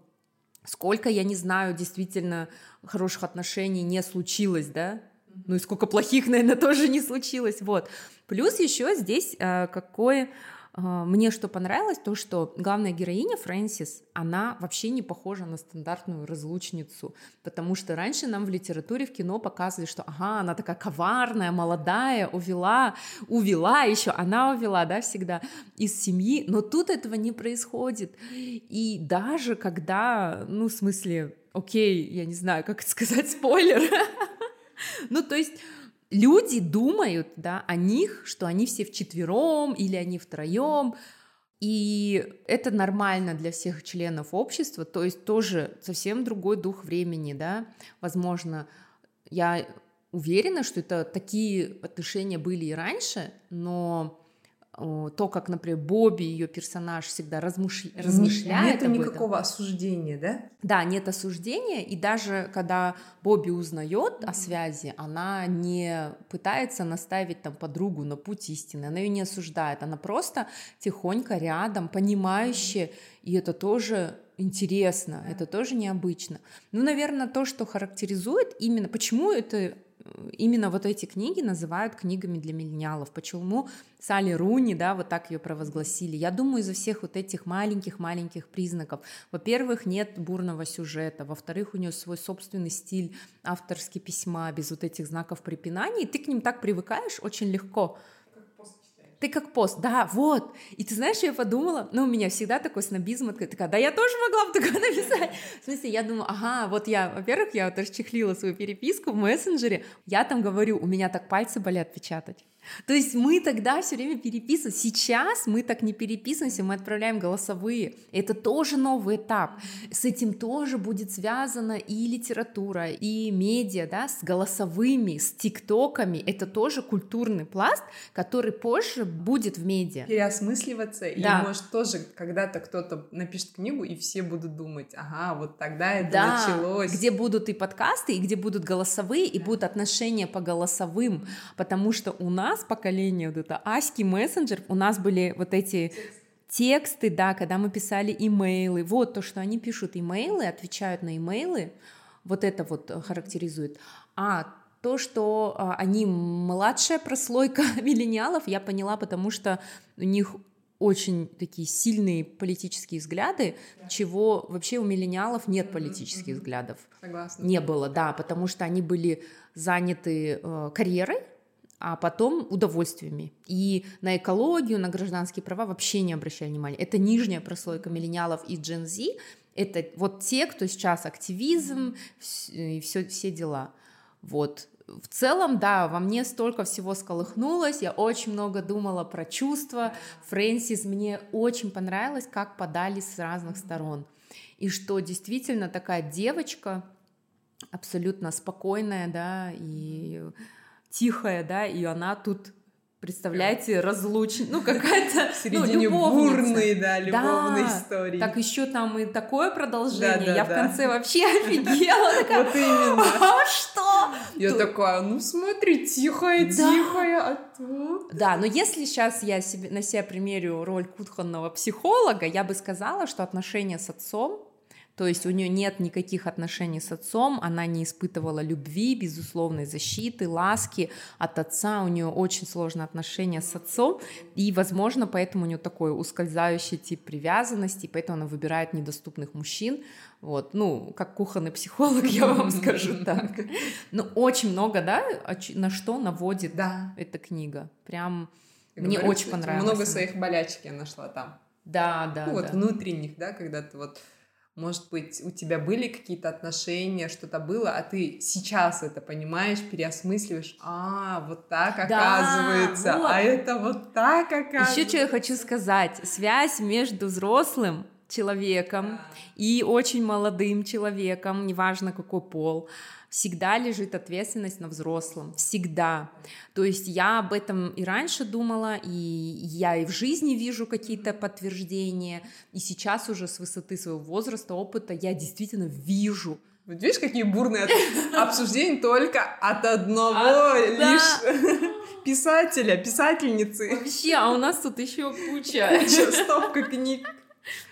Сколько, я не знаю, действительно хороших отношений не случилось, да? Ну и сколько плохих, наверное, <laughs> тоже не случилось. Вот. Плюс еще здесь э, какое а, мне что понравилось, то, что главная героиня Фрэнсис, она вообще не похожа на стандартную разлучницу, потому что раньше нам в литературе, в кино показывали, что ага, она такая коварная, молодая, увела, увела еще, она увела, да, всегда из семьи, но тут этого не происходит. И даже когда, ну, в смысле, окей, я не знаю, как сказать, <laughs> спойлер, ну, то есть люди думают, да, о них, что они все вчетвером или они втроем, и это нормально для всех членов общества, то есть тоже совсем другой дух времени, да, возможно, я уверена, что это такие отношения были и раньше, но то, как, например, Бобби, ее персонаж, всегда размыш... размышляет. Нет никакого осуждения, да? Да, нет осуждения, и даже когда Бобби узнает о связи, она не пытается наставить там подругу на путь истины, она ее не осуждает, она просто тихонько рядом, понимающая, и это тоже интересно, это тоже необычно. Ну, наверное, то, что характеризует именно, почему это именно вот эти книги называют книгами для миллениалов. Почему Салли Руни, да, вот так ее провозгласили? Я думаю, из-за всех вот этих маленьких-маленьких признаков. Во-первых, нет бурного сюжета. Во-вторых, у нее свой собственный стиль, авторский письма, без вот этих знаков препинания. И ты к ним так привыкаешь очень легко ты как пост, да, вот. И ты знаешь, я подумала? Ну, у меня всегда такой снобизм, такая, да я тоже могла бы такое <laughs> написать. В смысле, я думаю, ага, вот я, во-первых, я вот расчехлила свою переписку в мессенджере, я там говорю, у меня так пальцы болят печатать. То есть мы тогда все время переписываем. Сейчас мы так не переписываемся, мы отправляем голосовые. Это тоже новый этап. С этим тоже будет связана и литература, и медиа, да, с голосовыми, с тиктоками. Это тоже культурный пласт, который позже будет в медиа. Переосмысливаться, да. и может тоже когда-то кто-то напишет книгу, и все будут думать, ага, вот тогда это да, началось. где будут и подкасты, и где будут голосовые, и будут отношения по голосовым, потому что у нас нас поколение, вот это Аськи мессенджер, у нас были вот эти тексты, да, когда мы писали имейлы, вот то, что они пишут имейлы, отвечают на имейлы, вот это вот характеризует. А то, что а, они младшая прослойка <laughs> миллениалов, я поняла, потому что у них очень такие сильные политические взгляды, да. чего вообще у миллениалов нет политических mm-hmm. взглядов. Согласна. Не было, да, потому что они были заняты э, карьерой, а потом удовольствиями. И на экологию, на гражданские права вообще не обращали внимания. Это нижняя прослойка миллениалов и Gen Z. Это вот те, кто сейчас активизм и все, все дела. Вот. в целом, да, во мне столько всего сколыхнулось, я очень много думала про чувства. Фрэнсис мне очень понравилось, как подали с разных сторон. И что действительно такая девочка, абсолютно спокойная, да, и тихая, да, и она тут Представляете, разлуч... ну какая-то в середине ну, бурной, да, любовной да, истории. Так еще там и такое продолжение. Да, да, я да. в конце вообще <laughs> офигела. Такая, Вот именно. А что? Я такая, ну смотри, тихая, Да. тихая, а тут... Да, но если сейчас я себе, на себя примерю роль кухонного психолога, я бы сказала, что отношения с отцом, то есть у нее нет никаких отношений с отцом, она не испытывала любви, безусловной защиты, ласки от отца, у нее очень сложные отношения с отцом, и, возможно, поэтому у нее такой ускользающий тип привязанности, и поэтому она выбирает недоступных мужчин, вот, ну, как кухонный психолог, я вам скажу <laughs> так. Ну, очень много, да, на что наводит Да. эта книга, прям... Я Мне говорю, очень кстати, понравилось Много своих болячек я нашла там. Да, да, ну, вот да. внутренних, да, когда ты вот, может быть, у тебя были какие-то отношения, что-то было, а ты сейчас это понимаешь, переосмысливаешь, а, вот так Да, оказывается, вот. а это вот так оказывается. Еще что я хочу сказать. Связь между взрослым человеком и очень молодым человеком, неважно какой пол, всегда лежит ответственность на взрослом, всегда. То есть я об этом и раньше думала, и я и в жизни вижу какие-то подтверждения, и сейчас уже с высоты своего возраста, опыта я действительно вижу. Вот видишь, какие бурные <laughs> обсуждения только от одного А, да. лишь <laughs> писателя, писательницы. Вообще, а у нас тут еще куча. <laughs> Куча, стопка книг.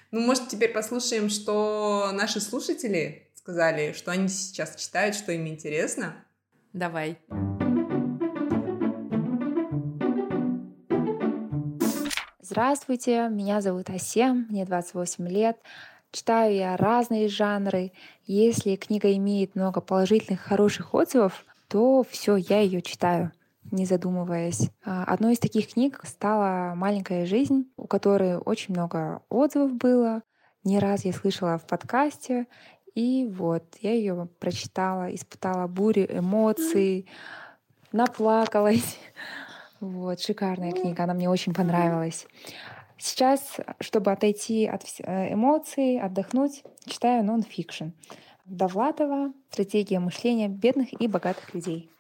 Ну, может, теперь послушаем, что наши слушатели сказали, что они сейчас читают, что им интересно. Давай. Здравствуйте, меня зовут Асем, мне 28 лет. Читаю я разные жанры. Если книга имеет много положительных, хороших отзывов, то все, я ее читаю не задумываясь. А, Одной из таких книг стала «Маленькая жизнь», у которой очень много отзывов было. Не раз я слышала в подкасте. И вот, я ее прочитала, испытала бурю эмоций, наплакалась. <laughs> Вот, шикарная книга, она мне очень понравилась. Сейчас, чтобы отойти от э, эмоций, отдохнуть, читаю нон-фикшн. Довлатова «Стратегия мышления бедных и богатых людей».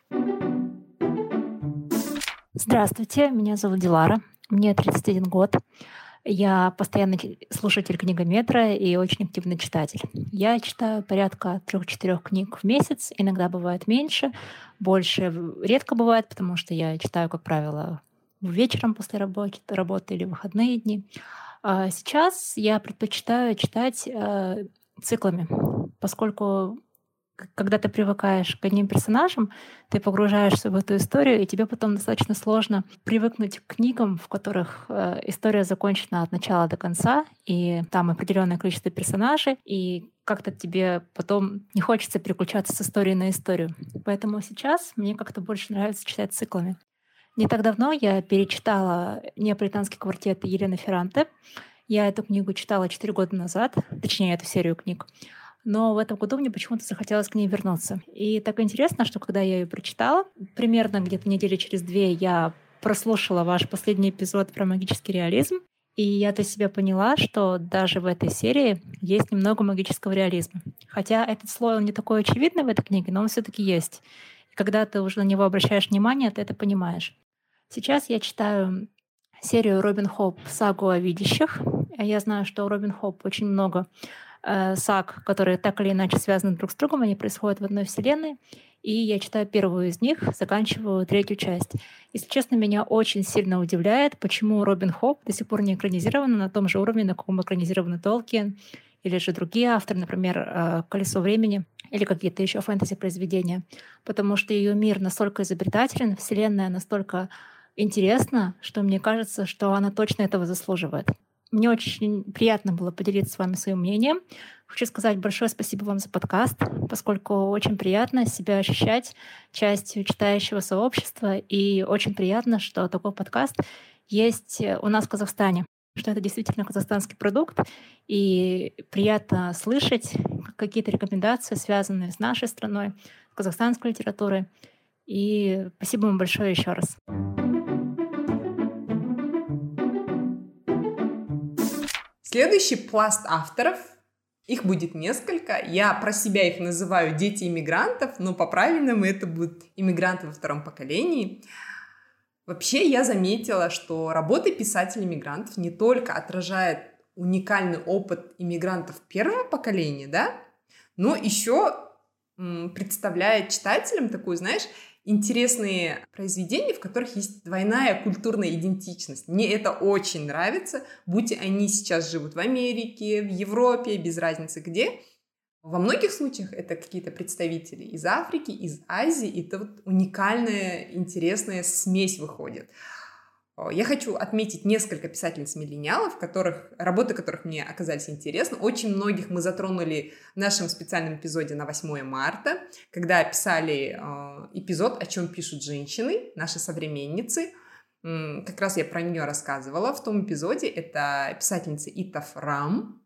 Здравствуйте, меня зовут Дилара, мне 31 год. Я постоянный слушатель книгометра и очень активный читатель. Я читаю порядка трех-четырех книг в месяц, иногда бывает меньше, больше редко бывает, потому что я читаю, как правило, вечером после работы, работы или выходные дни. А Сейчас я предпочитаю читать э, циклами, поскольку когда ты привыкаешь к одним персонажам, ты погружаешься в эту историю, и тебе потом достаточно сложно привыкнуть к книгам, в которых э, история закончена от начала до конца, и там определенное количество персонажей, и как-то тебе потом не хочется переключаться с истории на историю. Поэтому сейчас мне как-то больше нравится читать циклами. Не так давно я перечитала «Неаполитанский квартет» Елены Ферранте. Я эту книгу читала 4 года назад, точнее, эту серию книг. Но в этом году мне почему-то захотелось к ней вернуться. И так интересно, что когда я ее прочитала, примерно где-то недели через две я прослушала ваш последний эпизод про магический реализм, и я для себя поняла, что даже в этой серии есть немного магического реализма. Хотя этот слой, он не такой очевидный в этой книге, но он все таки есть. И когда ты уже на него обращаешь внимание, ты это понимаешь. Сейчас я читаю серию Робин Хобб «Сагу о видящих». Я знаю, что у Робин Хобб очень много э, саг, которые так или иначе связаны друг с другом, они происходят в одной вселенной. И я читаю первую из них, заканчиваю третью часть. Если честно, меня очень сильно удивляет, почему Робин Хобб до сих пор не экранизирована на том же уровне, на каком экранизированы Толкин или же другие авторы, например, э, «Колесо времени» или какие-то еще фэнтези-произведения. Потому что ее мир настолько изобретателен, вселенная настолько интересна, что мне кажется, что она точно этого заслуживает. Мне очень приятно было поделиться с вами своим мнением. Хочу сказать большое спасибо вам за подкаст, поскольку очень приятно себя ощущать частью читающего сообщества, и очень приятно, что такой подкаст есть у нас в Казахстане, что это действительно казахстанский продукт, и приятно слышать какие-то рекомендации, связанные с нашей страной, с казахстанской литературой. И спасибо вам большое еще раз. Следующий пласт авторов, их будет несколько. Я про себя их называю дети иммигрантов, но по-правильному это будут иммигранты во втором поколении. Вообще я заметила, что работа писателей-мигрантов не только отражает уникальный опыт иммигрантов первого поколения, да, но еще представляет читателям такую, знаешь, интересные произведения, в которых есть двойная культурная идентичность. Мне это очень нравится, будь они сейчас живут в Америке, в Европе, без разницы где. Во многих случаях это какие-то представители из Африки, из Азии, и это вот уникальная, интересная смесь выходит. Я хочу отметить несколько писательниц-миллениалов, которых, работы которых мне оказались интересны. Очень многих мы затронули в нашем специальном эпизоде на 8 марта, когда писали э, эпизод «О чем пишут женщины», наши современницы. Как раз я про нее рассказывала в том эпизоде. Это писательница Итаф Рам,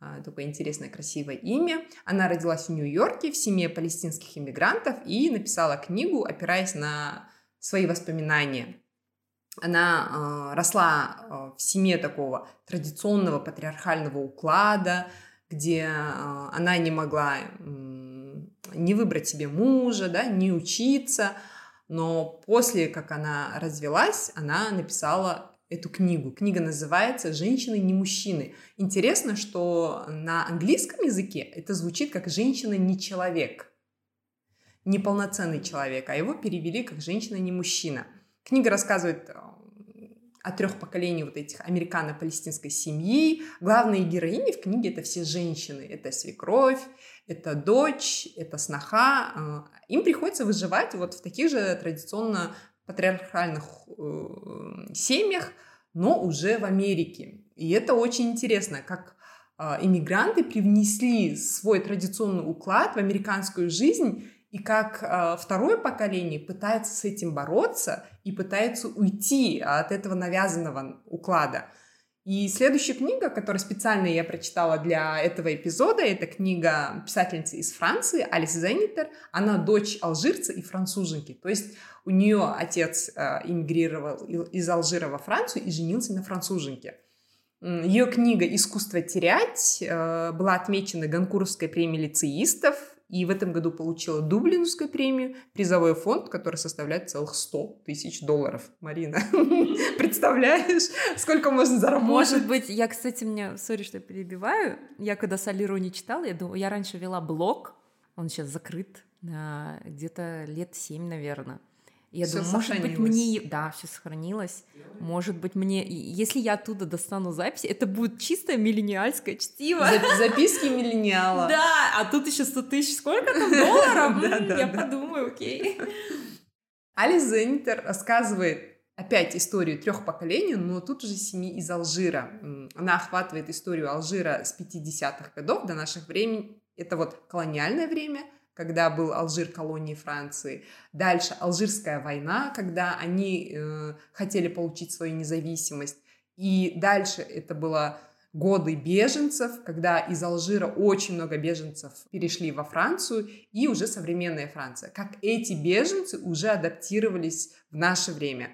э, такое интересное, красивое имя. Она родилась в Нью-Йорке в семье палестинских иммигрантов и написала книгу, опираясь на свои воспоминания – она э, росла э, в семье такого традиционного патриархального уклада, где э, она не могла э, не выбрать себе мужа, да, не учиться, но после, как она развелась, она написала эту книгу. Книга называется «Женщины не мужчины». Интересно, что на английском языке это звучит как «женщина не человек», неполноценный человек, а его перевели как «женщина не мужчина». Книга рассказывает э, о трех поколениях вот этих американо-палестинской семьи. Главные героини в книге это все женщины. Это свекровь, это дочь, это сноха. Э, им приходится выживать вот в таких же традиционно патриархальных э, семьях, но уже в Америке. И это очень интересно, как иммигранты привнесли свой традиционный уклад в американскую жизнь и как э, второе поколение пытается с этим бороться и пытается уйти от этого навязанного уклада. И следующая книга, которую специально я прочитала для этого эпизода, это книга писательницы из Франции Алис Зенитер. Она дочь алжирца и француженки. То есть у нее отец э, эмигрировал из Алжира во Францию и женился на француженке. Ее книга «Искусство терять» э, была отмечена Ганкуровской премией лицеистов и в этом году получила Дублинскую премию, призовой фонд, который составляет целых 100 тысяч долларов. Марина, <laughs> представляешь, сколько можно заработать? Может быть, я, кстати, мне, сори, что я перебиваю, я когда Салиру не читала, я думаю, я раньше вела блог, он сейчас закрыт, где-то лет 7, наверное. Я всё думаю, может быть, мне... Да, все сохранилось. Может быть, мне... Если я оттуда достану запись, это будет чистое миллениальское чтиво. Записки миллениала. Да, а тут еще 100 тысяч. Сколько там долларов? <laughs> Я подумаю, окей. Алис Зенитер рассказывает опять историю трех поколений, но тут уже семьи из Алжира. Она охватывает историю Алжира с 50-х годов до наших времен. Это вот колониальное время – когда был Алжир колонией Франции. Дальше Алжирская война, когда они э, хотели получить свою независимость. И дальше это было годы беженцев, когда из Алжира очень много беженцев перешли во Францию, и уже современная Франция. Как эти беженцы уже адаптировались в наше время.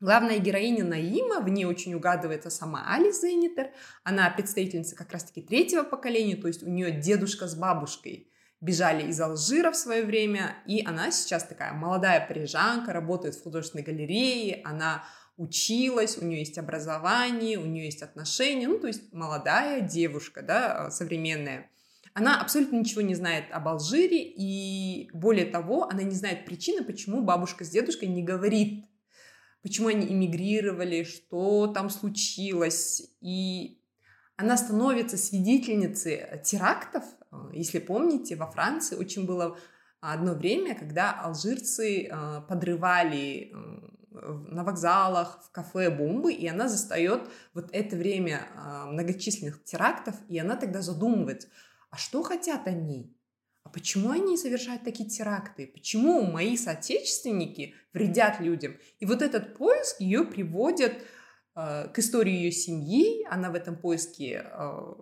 Главная героиня Наима, в ней очень угадывается сама Али Зейнитер. Она представительница как раз-таки третьего поколения, то есть у нее дедушка с бабушкой бежали из Алжира в свое время, и она сейчас такая молодая парижанка, работает в художественной галерее, она училась, у нее есть образование, у нее есть отношения, ну, то есть молодая девушка, да, современная. Она абсолютно ничего не знает об Алжире, и более того, она не знает причины, почему бабушка с дедушкой не говорит, почему они эмигрировали, что там случилось, и она становится свидетельницей терактов, а, если помните, во Франции очень было одно время, когда алжирцы а, подрывали на вокзалах, в кафе бомбы, и она застает вот это время многочисленных терактов, и она тогда задумывается, а что хотят они? А почему они совершают такие теракты? Почему мои соотечественники вредят людям? И вот этот поиск ее приводит э, к истории ее семьи. Она в этом поиске э,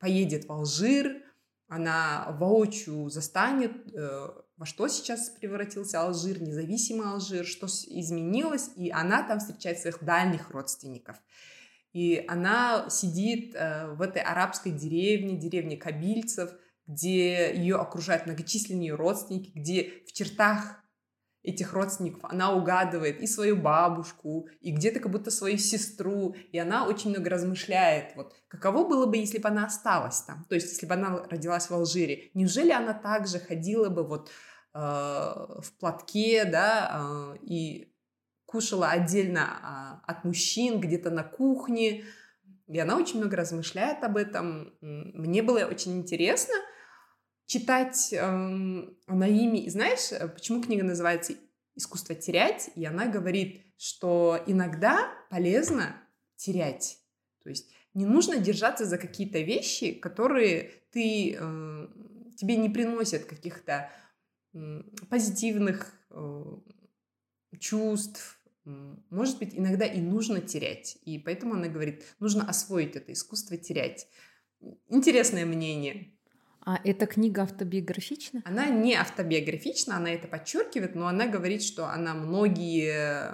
поедет в Алжир, она воочию застанет э, во что сейчас превратился Алжир, независимый Алжир, что изменилось, и она там встречает своих дальних родственников. И она сидит э, в этой арабской деревне, деревне кабильцев, где ее окружают многочисленные родственники, где в чертах этих родственников она угадывает и свою бабушку, и где-то как будто свою сестру, и она очень много размышляет, вот, каково было бы, если бы она осталась там, то есть, если бы она родилась в Алжире, неужели она также ходила бы вот э, в платке, да, э, и кушала отдельно э, от мужчин, где-то на кухне, и она очень много размышляет об этом. Мне было очень интересно, читать эм, о Наиме. И знаешь, э, почему книга называется «Искусство терять»? И она говорит, что иногда полезно терять. То есть не нужно держаться за какие-то вещи, которые ты, э, тебе не приносят каких-то э, позитивных э, чувств. Может быть, иногда и нужно терять. И поэтому она говорит, нужно освоить это искусство терять. Интересное мнение. А эта книга автобиографична? Она не автобиографична, она это подчеркивает, но она говорит, что она многие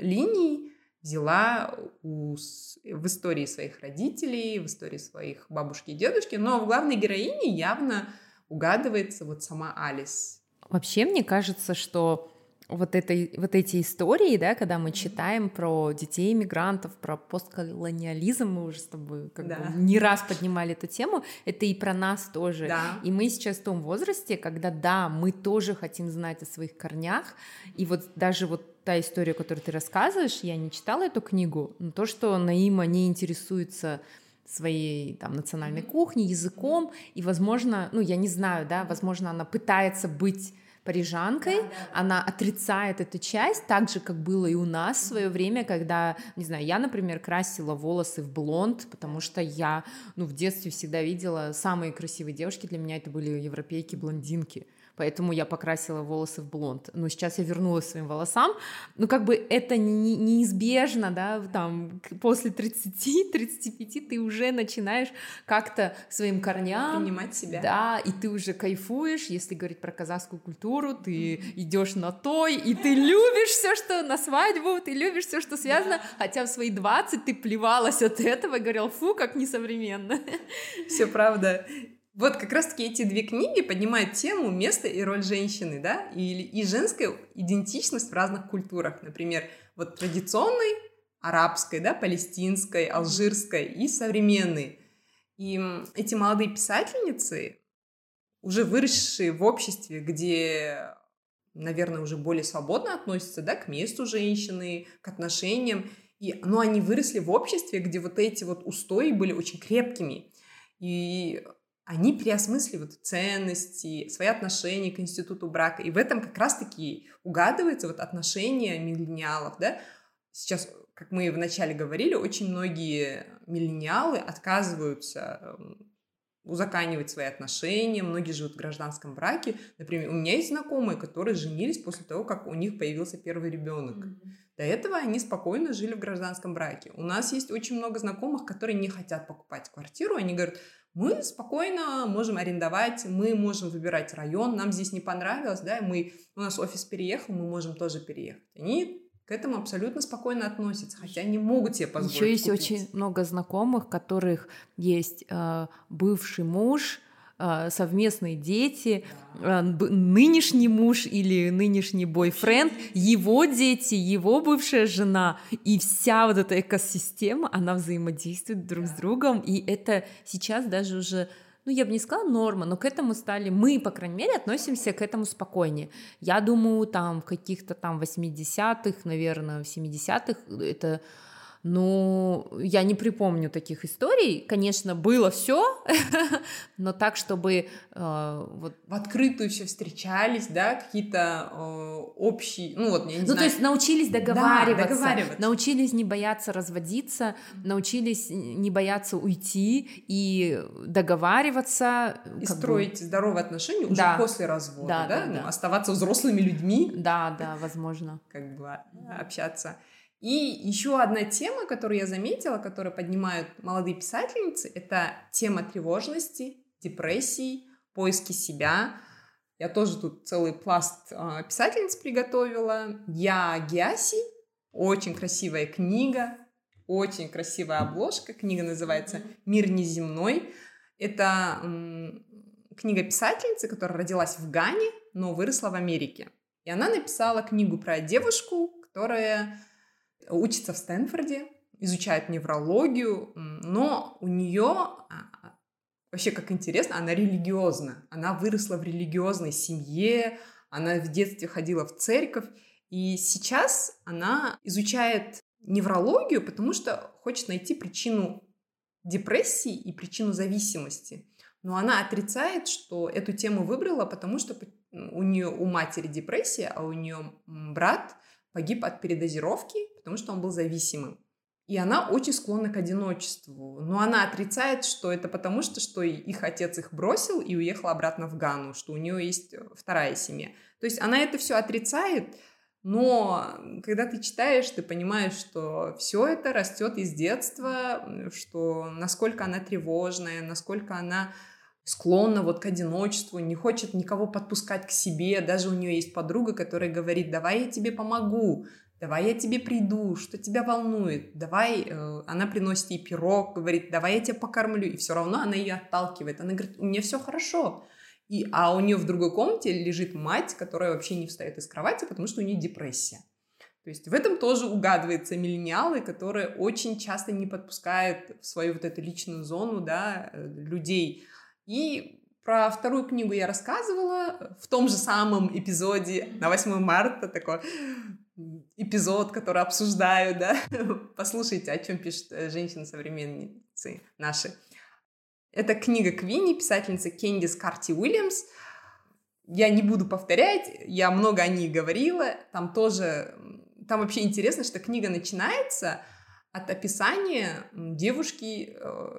линии взяла у, в истории своих родителей, в истории своих бабушки и дедушки, но в главной героине явно угадывается вот сама Алис. Вообще, мне кажется, что вот, этой, вот эти истории, да, когда мы читаем про детей иммигрантов, про постколониализм, мы уже с тобой как да. бы не раз поднимали эту тему, это и про нас тоже. Да. И мы сейчас в том возрасте, когда, да, мы тоже хотим знать о своих корнях, и вот даже вот та история, которую ты рассказываешь, я не читала эту книгу, но то, что Наима не интересуется своей там национальной кухней, языком, и, возможно, ну, я не знаю, да, возможно, она пытается быть парижанкой, да, да, она отрицает эту часть, так же, как было и у нас в свое время, когда, не знаю, я, например, красила волосы в блонд, потому что я, ну, в детстве всегда видела самые красивые девушки, для меня это были европейки-блондинки поэтому я покрасила волосы в блонд. Но сейчас я вернулась своим волосам. Ну, как бы это не, неизбежно, да, там, после 30-35 <laughs> ты уже начинаешь как-то своим корням... Принимать себя. Да, и ты уже кайфуешь, если говорить про казахскую культуру, ты идешь на той, и ты любишь все, что на свадьбу, ты любишь все, что связано, хотя в свои 20 ты плевалась от этого и говорил, фу, как несовременно. Все правда. Вот как раз-таки эти две книги поднимают тему места и роль женщины, да, и, и женская идентичность в разных культурах. Например, вот традиционной, арабской, да, палестинской, алжирской и современной. И эти молодые писательницы, уже выросшие в обществе, где, наверное, уже более свободно относятся, да, к месту женщины, к отношениям, и, но они выросли в обществе, где вот эти вот устои были очень крепкими. И они переосмысливают ценности, свои отношения к институту брака. И в этом как раз-таки угадывается вот отношение миллениалов, да. Сейчас, как мы вначале говорили, очень многие миллениалы отказываются эм, узаканивать свои отношения, многие живут в гражданском браке. Например, у меня есть знакомые, которые женились после того, как у них появился первый ребенок. Mm-hmm. До этого они спокойно жили в гражданском браке. У нас есть очень много знакомых, которые не хотят покупать квартиру. Они говорят, мы спокойно можем арендовать, мы можем выбирать район, нам здесь не понравилось, да, мы, у нас офис переехал, мы можем тоже переехать. Они к этому абсолютно спокойно относятся, хотя они могут себе позволить. Еще есть купить. очень много знакомых, которых есть э, бывший муж, э, совместные дети, э, нынешний муж или нынешний бойфренд, его дети, его бывшая жена, и вся вот эта экосистема, она взаимодействует друг с другом, и это сейчас даже уже ну, я бы не сказала норма, но к этому стали, мы, по крайней мере, относимся к этому спокойнее. Я думаю, там, в каких-то там 80-х, наверное, в 70-х это ну, я не припомню таких историй. Конечно, было все, <laughs> но так, чтобы э, вот в открытую все встречались, да, какие-то э, общие, ну вот, я не ну, знаю. то есть научились договариваться, да, договариваться, научились не бояться разводиться, научились не бояться уйти и договариваться. И строить бы... здоровые отношения уже да. после развода, да, да, да, ну, да. оставаться взрослыми людьми. Да, да, возможно. Как бы общаться. И еще одна тема, которую я заметила, которую поднимают молодые писательницы, это тема тревожности, депрессии, поиски себя. Я тоже тут целый пласт э, писательниц приготовила. Я Гиаси. Очень красивая книга, очень красивая обложка. Книга называется «Мир неземной». Это книга писательницы, которая родилась в Гане, но выросла в Америке. И она написала книгу про девушку, которая учится в Стэнфорде, изучает неврологию, но у нее а, вообще как интересно, она религиозна. Она выросла в религиозной семье, она в детстве ходила в церковь, и сейчас она изучает неврологию, потому что хочет найти причину депрессии и причину зависимости. Но она отрицает, что эту тему выбрала, потому что у нее у матери депрессия, а у нее брат погиб от передозировки, потому что он был зависимым. И она очень склонна к одиночеству. Но она отрицает, что это потому, что, что их отец их бросил и уехал обратно в Гану, что у нее есть э, вторая семья. То есть она это все отрицает, но когда ты читаешь, ты понимаешь, что все это растет из детства, что насколько она тревожная, насколько она склонна вот к одиночеству, не хочет никого подпускать к себе. Даже у нее есть подруга, которая говорит, давай я тебе помогу, давай я тебе приду, что тебя волнует, давай, э, она приносит ей пирог, говорит, давай я тебя покормлю, и все равно она ее отталкивает. Она говорит, у меня все хорошо. И, а у нее в другой комнате лежит мать, которая вообще не встает из кровати, потому что у нее депрессия. То есть в этом тоже угадываются миллениалы, которые очень часто не подпускают в свою вот эту личную зону да, э, людей. И про вторую книгу я рассказывала в том же самом эпизоде на 8 марта, такой эпизод, который обсуждаю, да. <laughs> Послушайте, о чем пишут э, женщины-современницы наши. Это книга Квинни, писательница Кендис Карти Уильямс. Я не буду повторять, я много о ней говорила. Там тоже, там вообще интересно, что книга начинается от описания девушки э,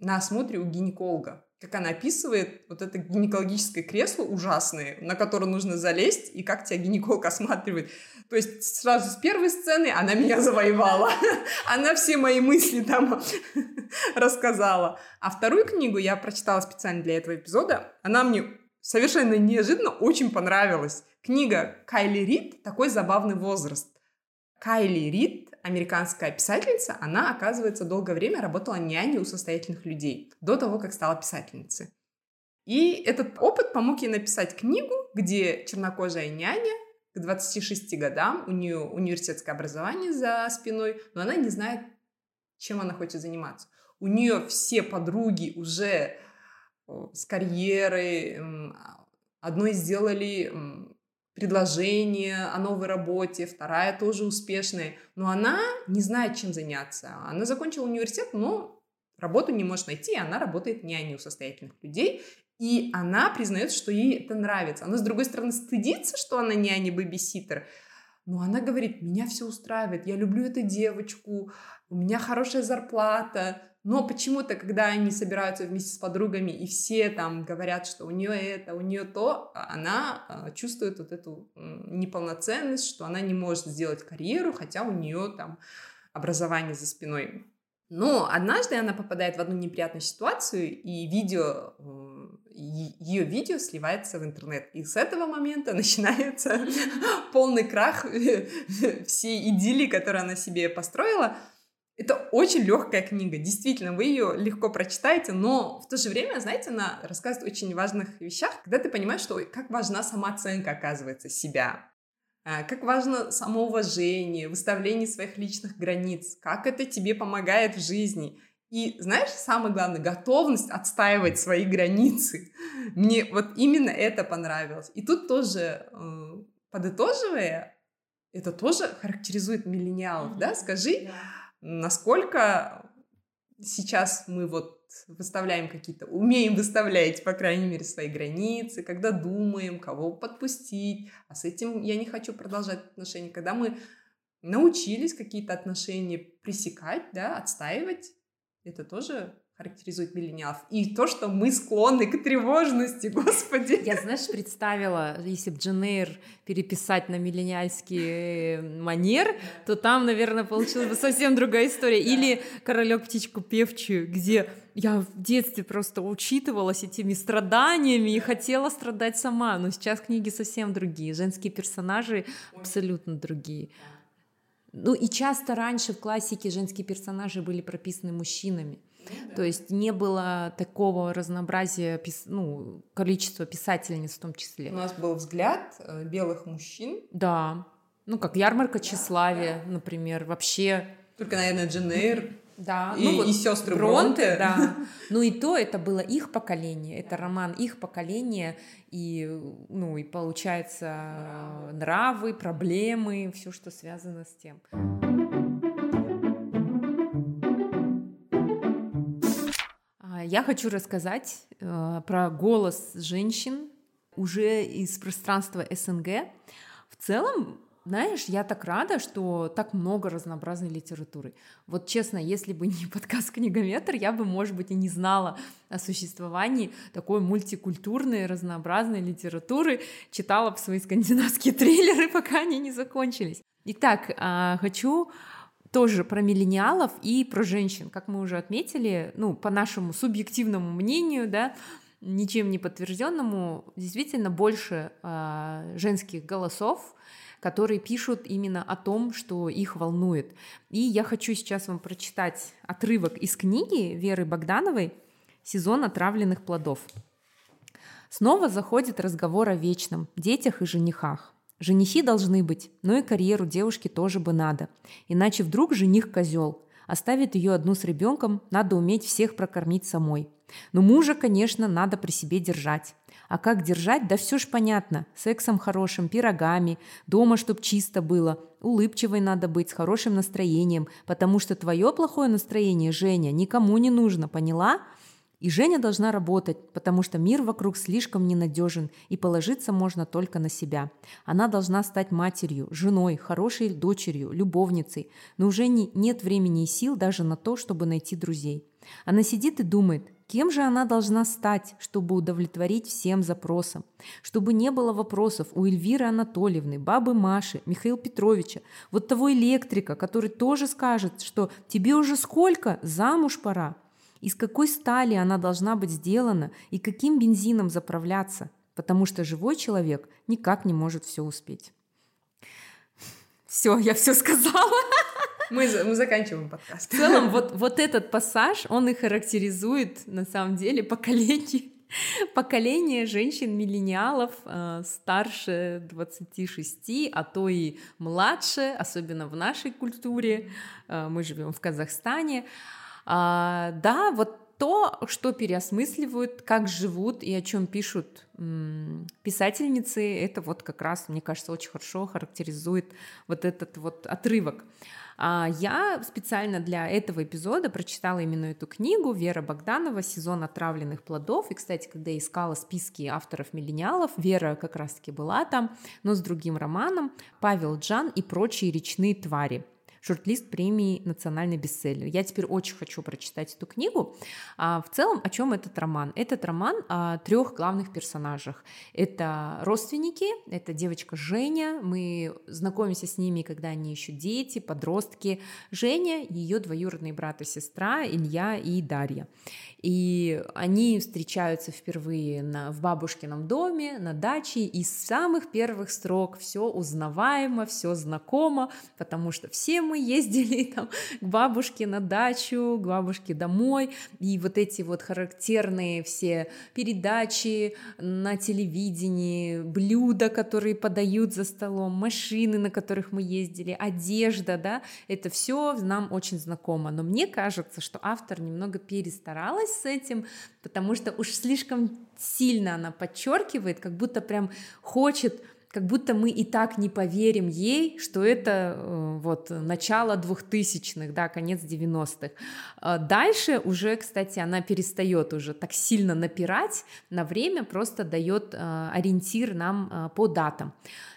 на осмотре у гинеколога как она описывает вот это гинекологическое кресло ужасное, на которое нужно залезть, и как тебя гинеколог осматривает. То есть сразу с первой сцены она меня завоевала. <laughs> Она все мои мысли там <laughs> рассказала. А вторую книгу я прочитала специально для этого эпизода. Она мне совершенно неожиданно очень понравилась. Книга Кайли Рид «Такой забавный возраст». Кайли Рид американская писательница, она, оказывается, долгое время работала няней у состоятельных людей до того, как стала писательницей. И этот опыт помог ей написать книгу, где чернокожая няня к 26 годам, у нее университетское образование за спиной, но она не знает, чем она хочет заниматься. У нее все подруги уже с карьерой, одной сделали предложение о новой работе, вторая тоже успешная, но она не знает, чем заняться. Она закончила университет, но работу не может найти, и она работает няней у состоятельных людей, и она признает, что ей это нравится. Она, с другой стороны, стыдится, что она няня, бэбиситер, но она говорит, меня все устраивает, я люблю эту девочку, у меня хорошая зарплата, но почему-то, когда они собираются вместе с подругами, и все там говорят, что у нее это, у нее то, она а, чувствует вот эту неполноценность, что она не может сделать карьеру, хотя у нее там образование за спиной. Но однажды она попадает в одну неприятную ситуацию, и видео, ее видео сливается в интернет. И с этого момента <laughs> начинается полный крах <laughs> всей идиллии, которую она себе построила – это очень легкая книга, действительно, вы ее легко прочитаете, но в то же время, знаете, она рассказывает о очень важных вещах, когда ты понимаешь, что как важна самооценка, оказывается, себя, а, как важно самоуважение, выставление своих личных границ, как это тебе помогает в жизни. И знаешь, самое главное, готовность отстаивать свои границы. Мне вот именно это понравилось. И тут тоже, э, подытоживая, это тоже характеризует миллениалов, mm-hmm. да? Скажи, yeah насколько сейчас мы вот выставляем какие-то, умеем выставлять, по крайней мере, свои границы, когда думаем, кого подпустить, а с этим я не хочу продолжать отношения, когда мы научились какие-то отношения пресекать, да, отстаивать, это тоже характеризует миллениалов. И то, что мы склонны к тревожности, <laughs> господи. Я, знаешь, представила, если бы Дженейр переписать на миллениальский манер, то там, наверное, получилась бы совсем другая история. Или «Королек птичку певчую», где я в детстве просто учитывалась этими страданиями и хотела страдать сама, но сейчас книги совсем другие, женские персонажи абсолютно другие. Ну и часто раньше в классике женские персонажи были прописаны мужчинами. То есть не было такого разнообразия, ну, количества писательниц в том числе. У нас был взгляд э, белых мужчин. Да. Ну, как ярмарка тщеславия, да. например, вообще. Только, наверное, Дженейр да, и, ну, вот и сестры Бронте, Бронте. да. <laughs> Ну и то это было их поколение, это роман их поколения, и ну и получается нравы, проблемы, все, что связано с тем. Я хочу рассказать э, про голос женщин уже из пространства СНГ. В целом, знаешь, я так рада, что так много разнообразной литературы. Вот честно, если бы не <laughs> подкаст «Книгометр», я бы, может быть, и не знала о существовании такой мультикультурной, разнообразной литературы, читала бы свои скандинавские <laughs> триллеры, пока они не закончились. Итак, а, хочу тоже про миллениалов и про женщин. Как мы уже отметили, ну, по нашему субъективному мнению, да, ничем не подтвержденному, действительно больше э, женских голосов, которые пишут именно о том, что их волнует. И я хочу сейчас вам прочитать отрывок из книги Веры Богдановой «Сезон отравленных плодов». Снова заходит разговор о вечном, детях и женихах. Женихи должны быть, но и карьеру девушки тоже бы надо. Иначе вдруг жених козел. Оставит ее одну с ребенком, надо уметь всех прокормить самой. Но мужа, конечно, надо при себе держать. А как держать? Да все ж понятно. Сексом хорошим, пирогами, дома, чтоб чисто было. Улыбчивой надо быть, с хорошим настроением, потому что твое плохое настроение, Женя, никому не нужно, поняла? И Женя должна работать, потому что мир вокруг слишком ненадежен, и положиться можно только на себя. Она должна стать матерью, женой, хорошей дочерью, любовницей, но уже не, нет времени и сил даже на то, чтобы найти друзей. Она сидит и думает, кем же она должна стать, чтобы удовлетворить всем запросам, чтобы не было вопросов у Эльвиры Анатольевны, бабы Маши, Михаила Петровича, вот того электрика, который тоже скажет, что тебе уже сколько, замуж пора, из какой стали она должна быть сделана и каким бензином заправляться, потому что живой человек никак не может все успеть. Все, я все сказала. Мы, мы заканчиваем подкаст. В целом, вот, вот этот пассаж, он и характеризует, на самом деле, поколение, поколение женщин-миллениалов э, старше 26, а то и младше, особенно в нашей культуре. Э, мы живем в Казахстане. А, да, вот то, что переосмысливают, как живут и о чем пишут писательницы, это вот как раз, мне кажется, очень хорошо характеризует вот этот вот отрывок. А я специально для этого эпизода прочитала именно эту книгу Вера Богданова «Сезон отравленных плодов». И, кстати, когда я искала списки авторов-миллениалов, Вера как раз-таки была там, но с другим романом «Павел Джан и прочие речные твари» шорт-лист премии «Национальный бестселлер». Я теперь очень хочу прочитать эту книгу. А, в целом, о чем этот роман? Этот роман о трех главных персонажах. Это родственники, это девочка Женя, мы знакомимся с ними, когда они еще дети, подростки. Женя, ее двоюродный брат и сестра Илья и Дарья. И они встречаются впервые на, в бабушкином доме, на даче, и с самых первых строк все узнаваемо, все знакомо, потому что все мы ездили <laughs> там к бабушке на дачу, к бабушке домой, и вот эти вот характерные все передачи на телевидении, блюда, которые подают за столом, машины, на которых мы ездили, одежда, да, это все нам очень знакомо. Но мне кажется, что автор немного перестаралась с этим, потому что уж слишком сильно она подчеркивает, как будто прям хочет как будто мы и так не поверим ей, что это э, вот начало двухтысячных, да, конец 90-х. А дальше уже, кстати, она перестает уже так сильно напирать на время, просто дает э, ориентир нам э, по датам.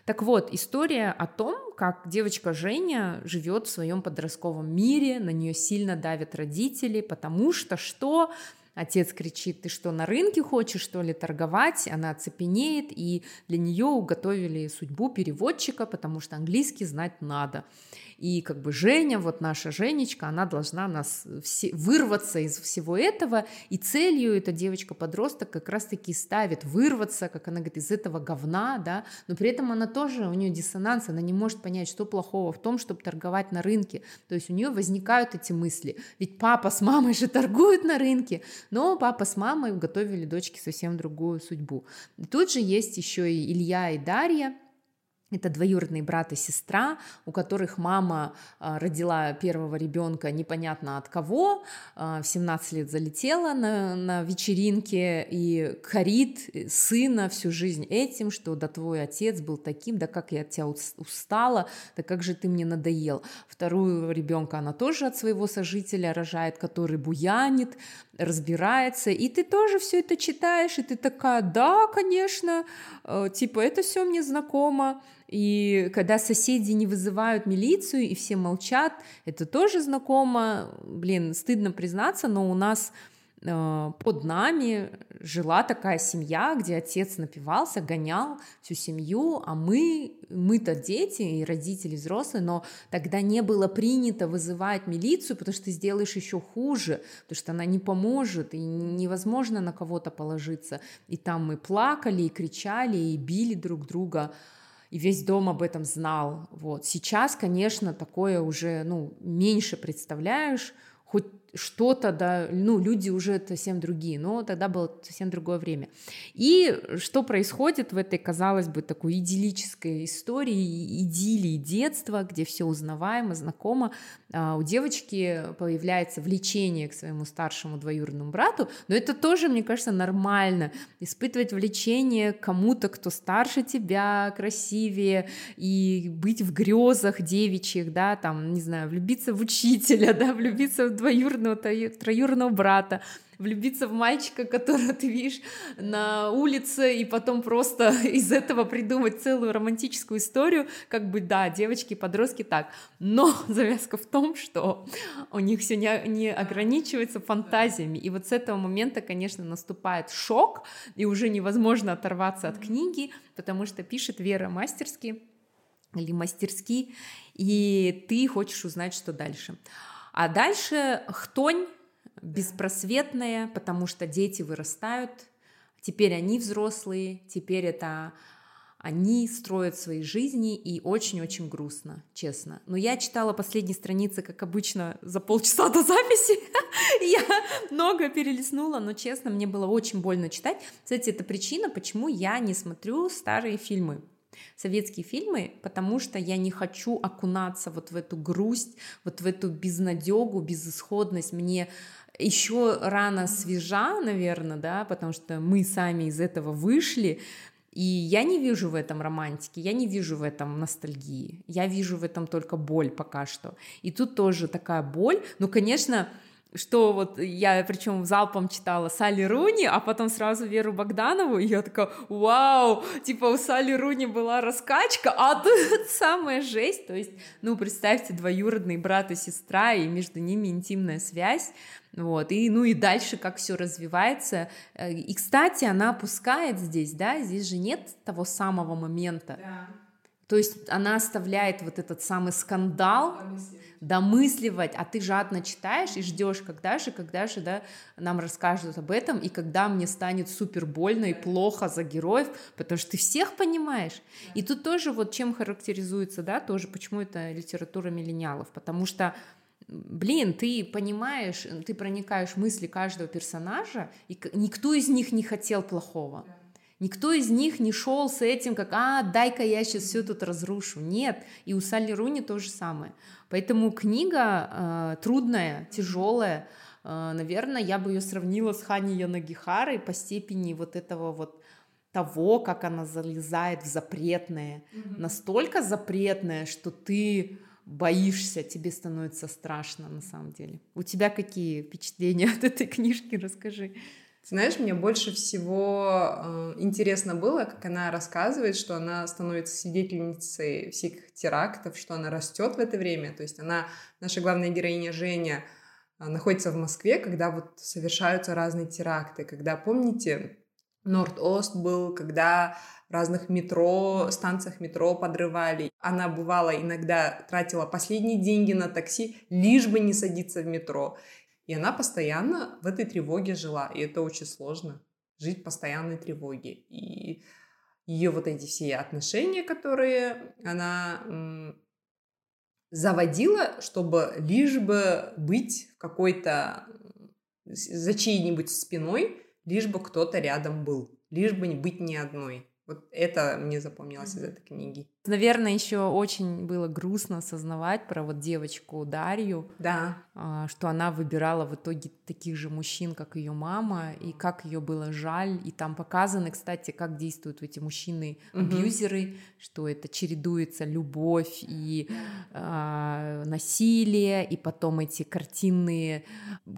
Так вот, история о том, как девочка Женя живет в своем подростковом мире, на нее сильно давят родители, потому что что? Отец кричит, ты что, на рынке хочешь, что ли, торговать? Она оцепенеет, и для нее уготовили судьбу переводчика, потому что английский знать надо. И как бы Женя, вот наша Женечка, она должна нас все, вырваться из всего этого, и целью эта девочка-подросток как раз-таки ставит вырваться, как она говорит, из этого говна, да, но при этом она тоже, у нее диссонанс, она не может понять, что плохого в том, чтобы торговать на рынке, то есть у нее возникают эти мысли, ведь папа с мамой же торгуют на рынке, но папа с мамой готовили дочке совсем другую судьбу. И тут же есть еще и Илья и Дарья, это двоюродный брат и сестра, у которых мама а, родила первого ребенка непонятно от кого, а, в 17 лет залетела на, на вечеринке и корит сына всю жизнь этим, что да твой отец был таким, да как я от тебя устала, да как же ты мне надоел. Вторую ребенка она тоже от своего сожителя рожает, который буянит, разбирается, и ты тоже все это читаешь, и ты такая, да, конечно, э, типа это все мне знакомо, и когда соседи не вызывают милицию и все молчат, это тоже знакомо. Блин, стыдно признаться, но у нас под нами жила такая семья, где отец напивался, гонял всю семью, а мы, мы-то дети и родители взрослые, но тогда не было принято вызывать милицию, потому что ты сделаешь еще хуже, потому что она не поможет, и невозможно на кого-то положиться. И там мы плакали, и кричали, и били друг друга и весь дом об этом знал. Вот. Сейчас, конечно, такое уже ну, меньше представляешь, хоть что-то, да, ну, люди уже совсем другие, но тогда было совсем другое время. И что происходит в этой, казалось бы, такой идиллической истории, идиллии детства, где все узнаваемо, знакомо, а, у девочки появляется влечение к своему старшему двоюродному брату, но это тоже, мне кажется, нормально, испытывать влечение к кому-то, кто старше тебя, красивее, и быть в грезах девичьих, да, там, не знаю, влюбиться в учителя, <laughs> да, влюбиться в двоюродного двоюродного, троюродного брата, влюбиться в мальчика, которого ты видишь на улице, и потом просто <laughs> из этого придумать целую романтическую историю, как бы, да, девочки, подростки так. Но <laughs> завязка в том, что у них все не, не ограничивается фантазиями. И вот с этого момента, конечно, наступает шок, и уже невозможно оторваться от книги, потому что пишет Вера мастерски или мастерски, и ты хочешь узнать, что дальше. А дальше хтонь беспросветная, потому что дети вырастают, теперь они взрослые, теперь это они строят свои жизни, и очень-очень грустно, честно. Но я читала последние страницы, как обычно, за полчаса до записи. <laughs> я много перелистнула, но, честно, мне было очень больно читать. Кстати, это причина, почему я не смотрю старые фильмы советские фильмы, потому что я не хочу окунаться вот в эту грусть, вот в эту безнадегу, безысходность. Мне еще рано свежа, наверное, да, потому что мы сами из этого вышли, и я не вижу в этом романтики, я не вижу в этом ностальгии, я вижу в этом только боль пока что. И тут тоже такая боль, ну, конечно, что вот я причем залпом читала Салли Руни, а потом сразу Веру Богданову, и я такая, вау, типа у Салли Руни была раскачка, а тут <laughs> самая жесть, то есть, ну, представьте, двоюродный брат и сестра, и между ними интимная связь, вот, и, ну, и дальше как все развивается, и, кстати, она опускает здесь, да, здесь же нет того самого момента, да. то есть она оставляет вот этот самый скандал, домысливать, а ты жадно читаешь и ждешь, когда же, когда же, да, нам расскажут об этом, и когда мне станет супер больно и плохо за героев, потому что ты всех понимаешь. И тут тоже вот чем характеризуется, да, тоже почему это литература миллениалов, потому что блин, ты понимаешь, ты проникаешь мысли каждого персонажа, и никто из них не хотел плохого. Никто из них не шел с этим, как, а, дай-ка я сейчас все тут разрушу. Нет, и у Салли Руни то же самое. Поэтому книга э, трудная, тяжелая. Э, наверное, я бы ее сравнила с Хани Янагихарой по степени вот этого вот того, как она залезает в запретное. Mm-hmm. Настолько запретное, что ты боишься, тебе становится страшно на самом деле. У тебя какие впечатления <laughs> от этой книжки? Расскажи. Знаешь, мне больше всего э, интересно было, как она рассказывает, что она становится свидетельницей всех терактов, что она растет в это время. То есть она, наша главная героиня Женя, э, находится в Москве, когда вот совершаются разные теракты. Когда, помните, Норд-Ост был, когда в разных метро, станциях метро подрывали. Она бывала иногда тратила последние деньги на такси, лишь бы не садиться в метро. И она постоянно в этой тревоге жила, и это очень сложно, жить в постоянной тревоге. И ее вот эти все отношения, которые она заводила, чтобы лишь бы быть в какой-то за чьей-нибудь спиной, лишь бы кто-то рядом был, лишь бы быть не одной. Вот это мне запомнилось из этой книги. Наверное, еще очень было грустно осознавать про вот девочку Дарью, да. А, что она выбирала в итоге таких же мужчин, как ее мама, и как ее было жаль. И там показаны, кстати, как действуют эти мужчины-абьюзеры, угу. что это чередуется любовь и э, насилие, и потом эти картинные,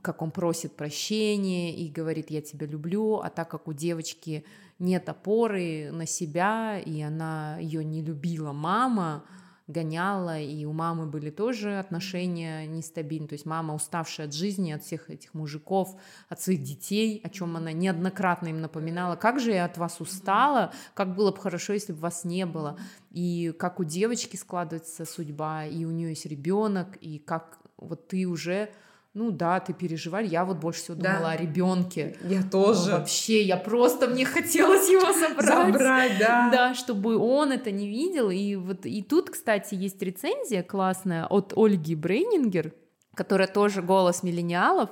как он просит прощения и говорит «я тебя люблю», а так как у девочки нет опоры на себя, и она ее не любила мама, гоняла, и у мамы были тоже отношения нестабильные, то есть мама уставшая от жизни, от всех этих мужиков, от своих детей, о чем она неоднократно им напоминала, как же я от вас устала, как было бы хорошо, если бы вас не было, и как у девочки складывается судьба, и у нее есть ребенок, и как вот ты уже ну да, ты переживали. Я вот больше всего думала да. о ребенке. Я тоже. Вообще, я просто мне <laughs> хотелось его забрать. Забрать, да. Да, чтобы он это не видел. И вот и тут, кстати, есть рецензия классная от Ольги Брейнингер, которая тоже голос миллениалов.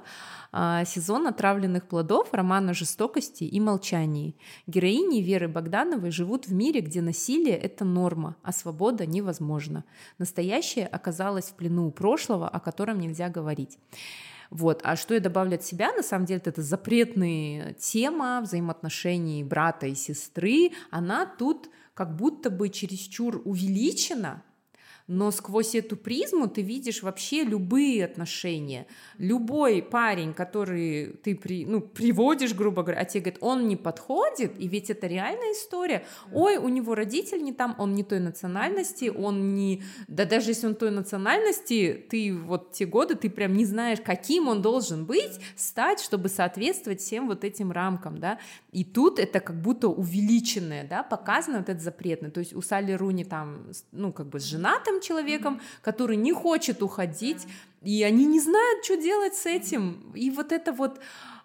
А, сезон отравленных плодов романа жестокости и молчании. Героини Веры Богдановой живут в мире, где насилие — это норма, а свобода невозможна. Настоящее оказалось в плену у прошлого, о котором нельзя говорить. Вот. А что я добавлю от себя, на самом деле, это запретная тема взаимоотношений брата и сестры. Она тут как будто бы чересчур увеличена, но сквозь эту призму ты видишь вообще любые отношения. Любой парень, который ты при, ну, приводишь, грубо говоря, а тебе говорят, он не подходит, и ведь это реальная история. Ой, у него родитель не там, он не той национальности, он не... Да даже если он той национальности, ты вот те годы, ты прям не знаешь, каким он должен быть, стать, чтобы соответствовать всем вот этим рамкам, да. И тут это как будто увеличенное, да, показано вот это запретное. То есть у Салли Руни там, ну, как бы с женатым человеком, который не хочет уходить, и они не знают, что делать с этим. И вот это вот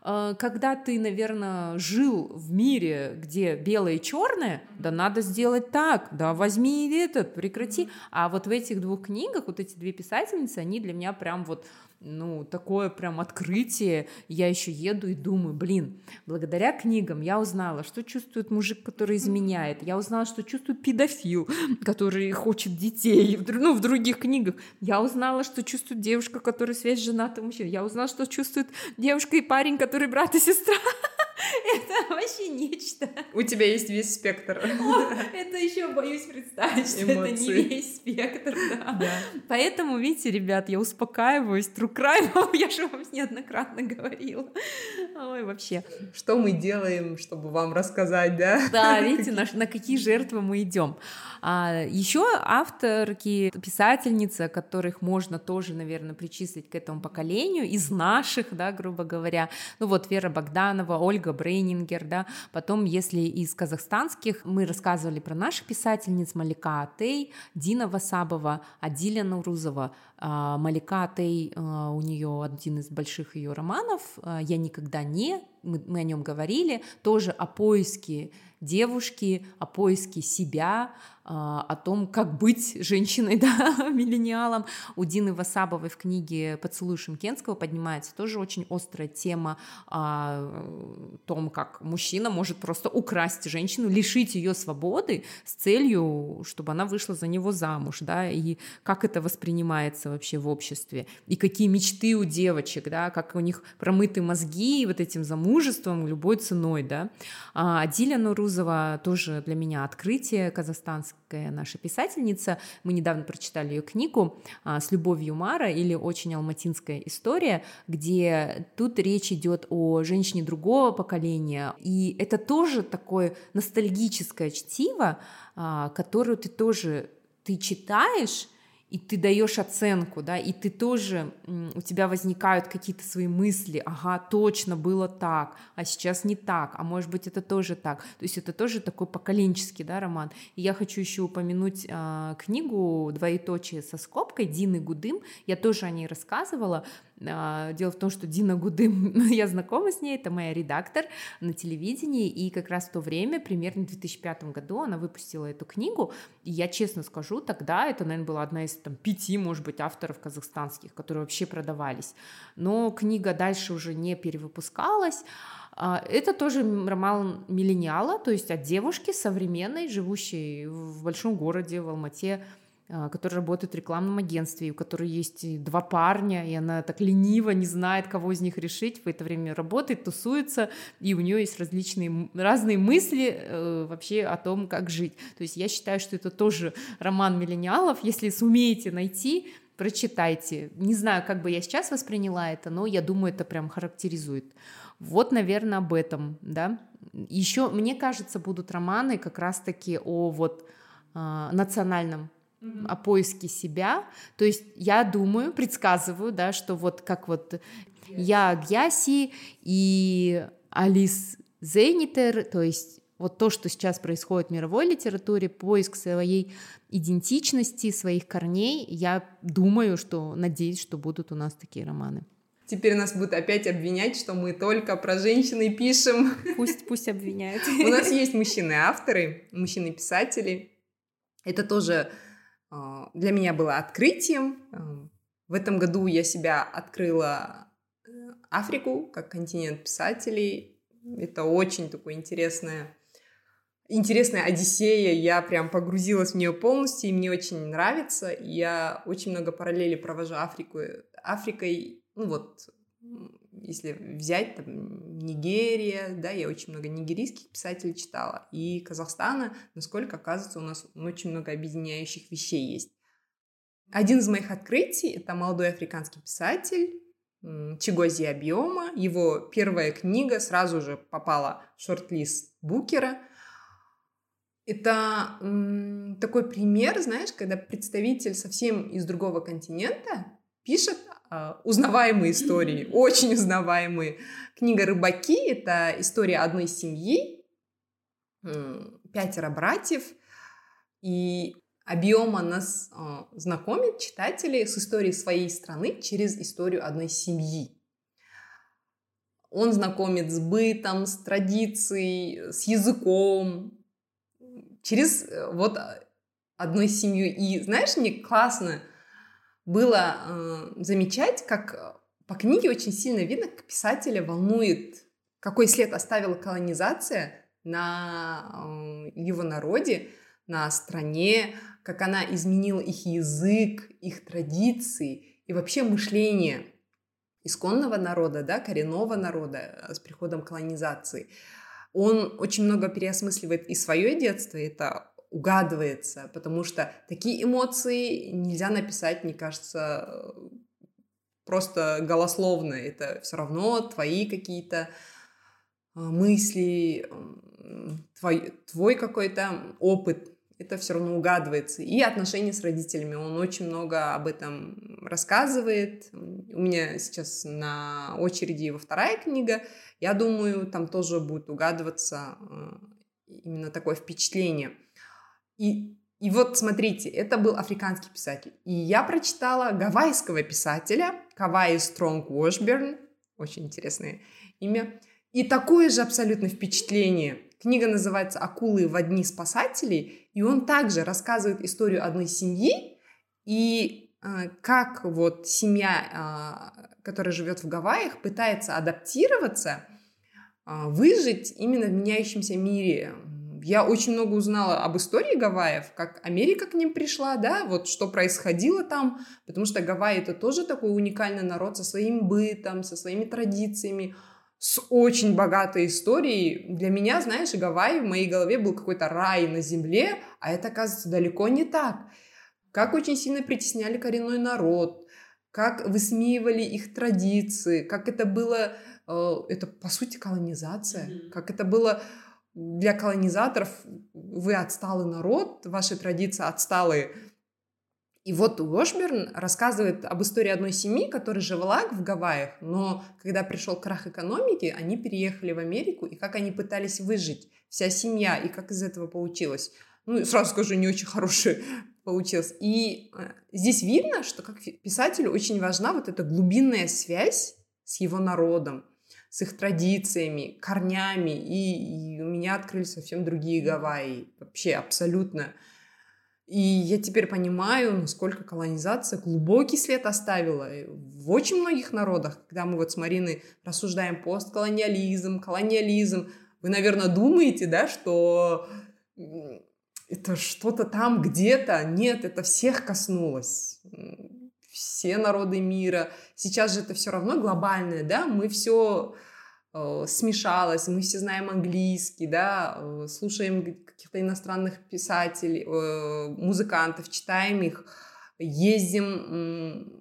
э, когда ты, наверное, жил в мире, где белое и черное, да надо сделать так, да возьми этот, прекрати. А вот в этих двух книгах, вот эти две писательницы, они для меня прям вот ну, такое прям открытие. Я еще еду и думаю, блин, благодаря книгам я узнала, что чувствует мужик, который изменяет. Я узнала, что чувствует педофил, который хочет детей. Ну, в других книгах. Я узнала, что чувствует девушка, которая связь с женатым мужчиной. Я узнала, что чувствует девушка и парень, который брат и сестра. <laughs> Это вообще нечто. У тебя есть весь спектр. О, это еще боюсь представить, что Эмоции. это не весь спектр, да. да. Поэтому, видите, ребят, я успокаиваюсь, true crime, <laughs> я же вам неоднократно говорила. Ой, вообще. Что мы делаем, чтобы вам рассказать, да? Да, видите, на, на какие жертвы мы идем. А, еще авторки, писательницы, которых можно тоже, наверное, причислить к этому поколению, из наших, да, грубо говоря, ну вот Вера Богданова, Ольга Брейнингер, да, потом, если из казахстанских, мы рассказывали про наших писательниц Малика Атей, Дина Васабова, Адиля Наурузова, а, Малика Атей, а, у нее один из больших ее романов а, «Я никогда не», мы, мы о нем говорили, тоже о поиске девушки, о поиске себя, о том, как быть женщиной, <laughs> да, миллениалом. У Дины Васабовой в книге «Поцелуй Шимкенского» поднимается тоже очень острая тема о том, как мужчина может просто украсть женщину, лишить ее свободы с целью, чтобы она вышла за него замуж, да, и как это воспринимается вообще в обществе, и какие мечты у девочек, да, как у них промыты мозги вот этим замужеством любой ценой, да. А Диля Нурузова тоже для меня открытие казахстанская наша писательница. Мы недавно прочитали ее книгу а, «С любовью Мара» или «Очень алматинская история», где тут речь идет о женщине другого поколения. И это тоже такое ностальгическое чтиво, а, которую ты тоже ты читаешь, и ты даешь оценку, да, и ты тоже, у тебя возникают какие-то свои мысли, ага, точно было так, а сейчас не так, а может быть это тоже так, то есть это тоже такой поколенческий, да, роман. И я хочу еще упомянуть э, книгу «Двоеточие со скобкой» Дины Гудым, я тоже о ней рассказывала, дело в том, что Дина Гудым, <laughs> я знакома с ней, это моя редактор на телевидении, и как раз в то время, примерно в 2005 году, она выпустила эту книгу, и я честно скажу, тогда это, наверное, была одна из там, пяти, может быть, авторов казахстанских, которые вообще продавались. Но книга дальше уже не перевыпускалась, а, это тоже роман миллениала, то есть от девушки современной, живущей в большом городе, в Алмате, а, который работает в рекламном агентстве, у которой есть два парня, и она так лениво не знает, кого из них решить, в это время работает, тусуется, и у нее есть различные, разные мысли э, вообще о том, как жить. То есть я считаю, что это тоже роман миллениалов, если сумеете найти, прочитайте. Не знаю, как бы я сейчас восприняла это, но я думаю, это прям характеризует. Вот, наверное, об этом, да. Еще, мне кажется, будут романы как раз-таки о вот э, национальном mm-hmm. о поиске себя. То есть я думаю, предсказываю, да, что вот как вот я Гьяси и Алис Зейнитер, то есть вот то, что сейчас происходит в мировой литературе, поиск своей идентичности, своих корней, я думаю, что, надеюсь, что будут у нас такие романы. Теперь нас будут опять обвинять, что мы только про женщины пишем. Пусть, пусть обвиняют. У нас есть мужчины-авторы, мужчины-писатели. Это тоже для меня было открытием. А, в этом году я себя открыла э, Африку как континент писателей. Это очень такое интересное интересная Одиссея, я прям погрузилась в нее полностью, и мне очень нравится. Я очень много параллелей провожу Африку, Африкой, ну вот, если взять там Нигерия, да, я очень много нигерийских писателей читала, и Казахстана, насколько оказывается, у нас очень много объединяющих вещей есть. Один из моих открытий — это молодой африканский писатель Чигози Абьома. Его первая книга сразу же попала в шорт-лист Букера. Это такой пример, знаешь, когда представитель совсем из другого континента пишет а, узнаваемые истории, <laughs> очень узнаваемые. Книга «Рыбаки» — это история одной семьи, пятеро братьев, и объема нас а, знакомит читателей с историей своей страны через историю одной семьи. Он знакомит с бытом, с традицией, с языком, через э, вот одной семью. И знаешь, мне классно было э, замечать, как э, по книге очень сильно видно, как писателя волнует, какой след оставила колонизация на э, его народе, на стране, как она изменила их язык, их традиции и вообще мышление исконного народа, да, коренного народа э, с приходом колонизации. Он очень много переосмысливает и свое детство, это угадывается, потому что такие эмоции нельзя написать, мне кажется, просто голословно. Это все равно твои какие-то а, мысли, твой, твой какой-то опыт, это все равно угадывается. И отношения с родителями. Он очень много об этом рассказывает. У меня сейчас на очереди его вторая книга. Я думаю, там тоже будет угадываться а, именно такое впечатление. И, и вот смотрите, это был африканский писатель. И я прочитала гавайского писателя, Кавай Стронг Уошберн, очень интересное имя, и такое же абсолютно впечатление. Книга называется «Акулы в одни спасателей», и он также рассказывает историю одной семьи, и э, как вот семья, э, которая живет в Гавайях, пытается адаптироваться, э, выжить именно в меняющемся мире, я очень много узнала об истории Гавайев, как Америка к ним пришла, да, вот что происходило там, потому что Гавайи это тоже такой уникальный народ со своим бытом, со своими традициями, с очень богатой историей. Для меня, знаешь, Гавайи в моей голове был какой-то рай на земле, а это, оказывается, далеко не так. Как очень сильно притесняли коренной народ, как высмеивали их традиции, как это было, э, это по сути колонизация, mm-hmm. как это было для колонизаторов, вы отсталый народ, ваши традиции отсталые, и вот Уошберн рассказывает об истории одной семьи, которая жила в Гавайях, но когда пришел крах экономики, они переехали в Америку, и как они пытались выжить, вся семья, и как из этого получилось. Ну, сразу скажу, не очень хорошее <laughs> получилось. И э, здесь видно, что как писателю очень важна вот эта глубинная связь с его народом, с их традициями, корнями, и, и у меня открылись совсем другие Гавайи, вообще абсолютно и я теперь понимаю, насколько колонизация глубокий след оставила в очень многих народах. Когда мы вот с Мариной рассуждаем постколониализм, колониализм, вы, наверное, думаете, да, что это что-то там где-то. Нет, это всех коснулось. Все народы мира. Сейчас же это все равно глобальное, да, мы все э, смешалось, мы все знаем английский, да, э, слушаем каких-то иностранных писателей, э, музыкантов, читаем их, ездим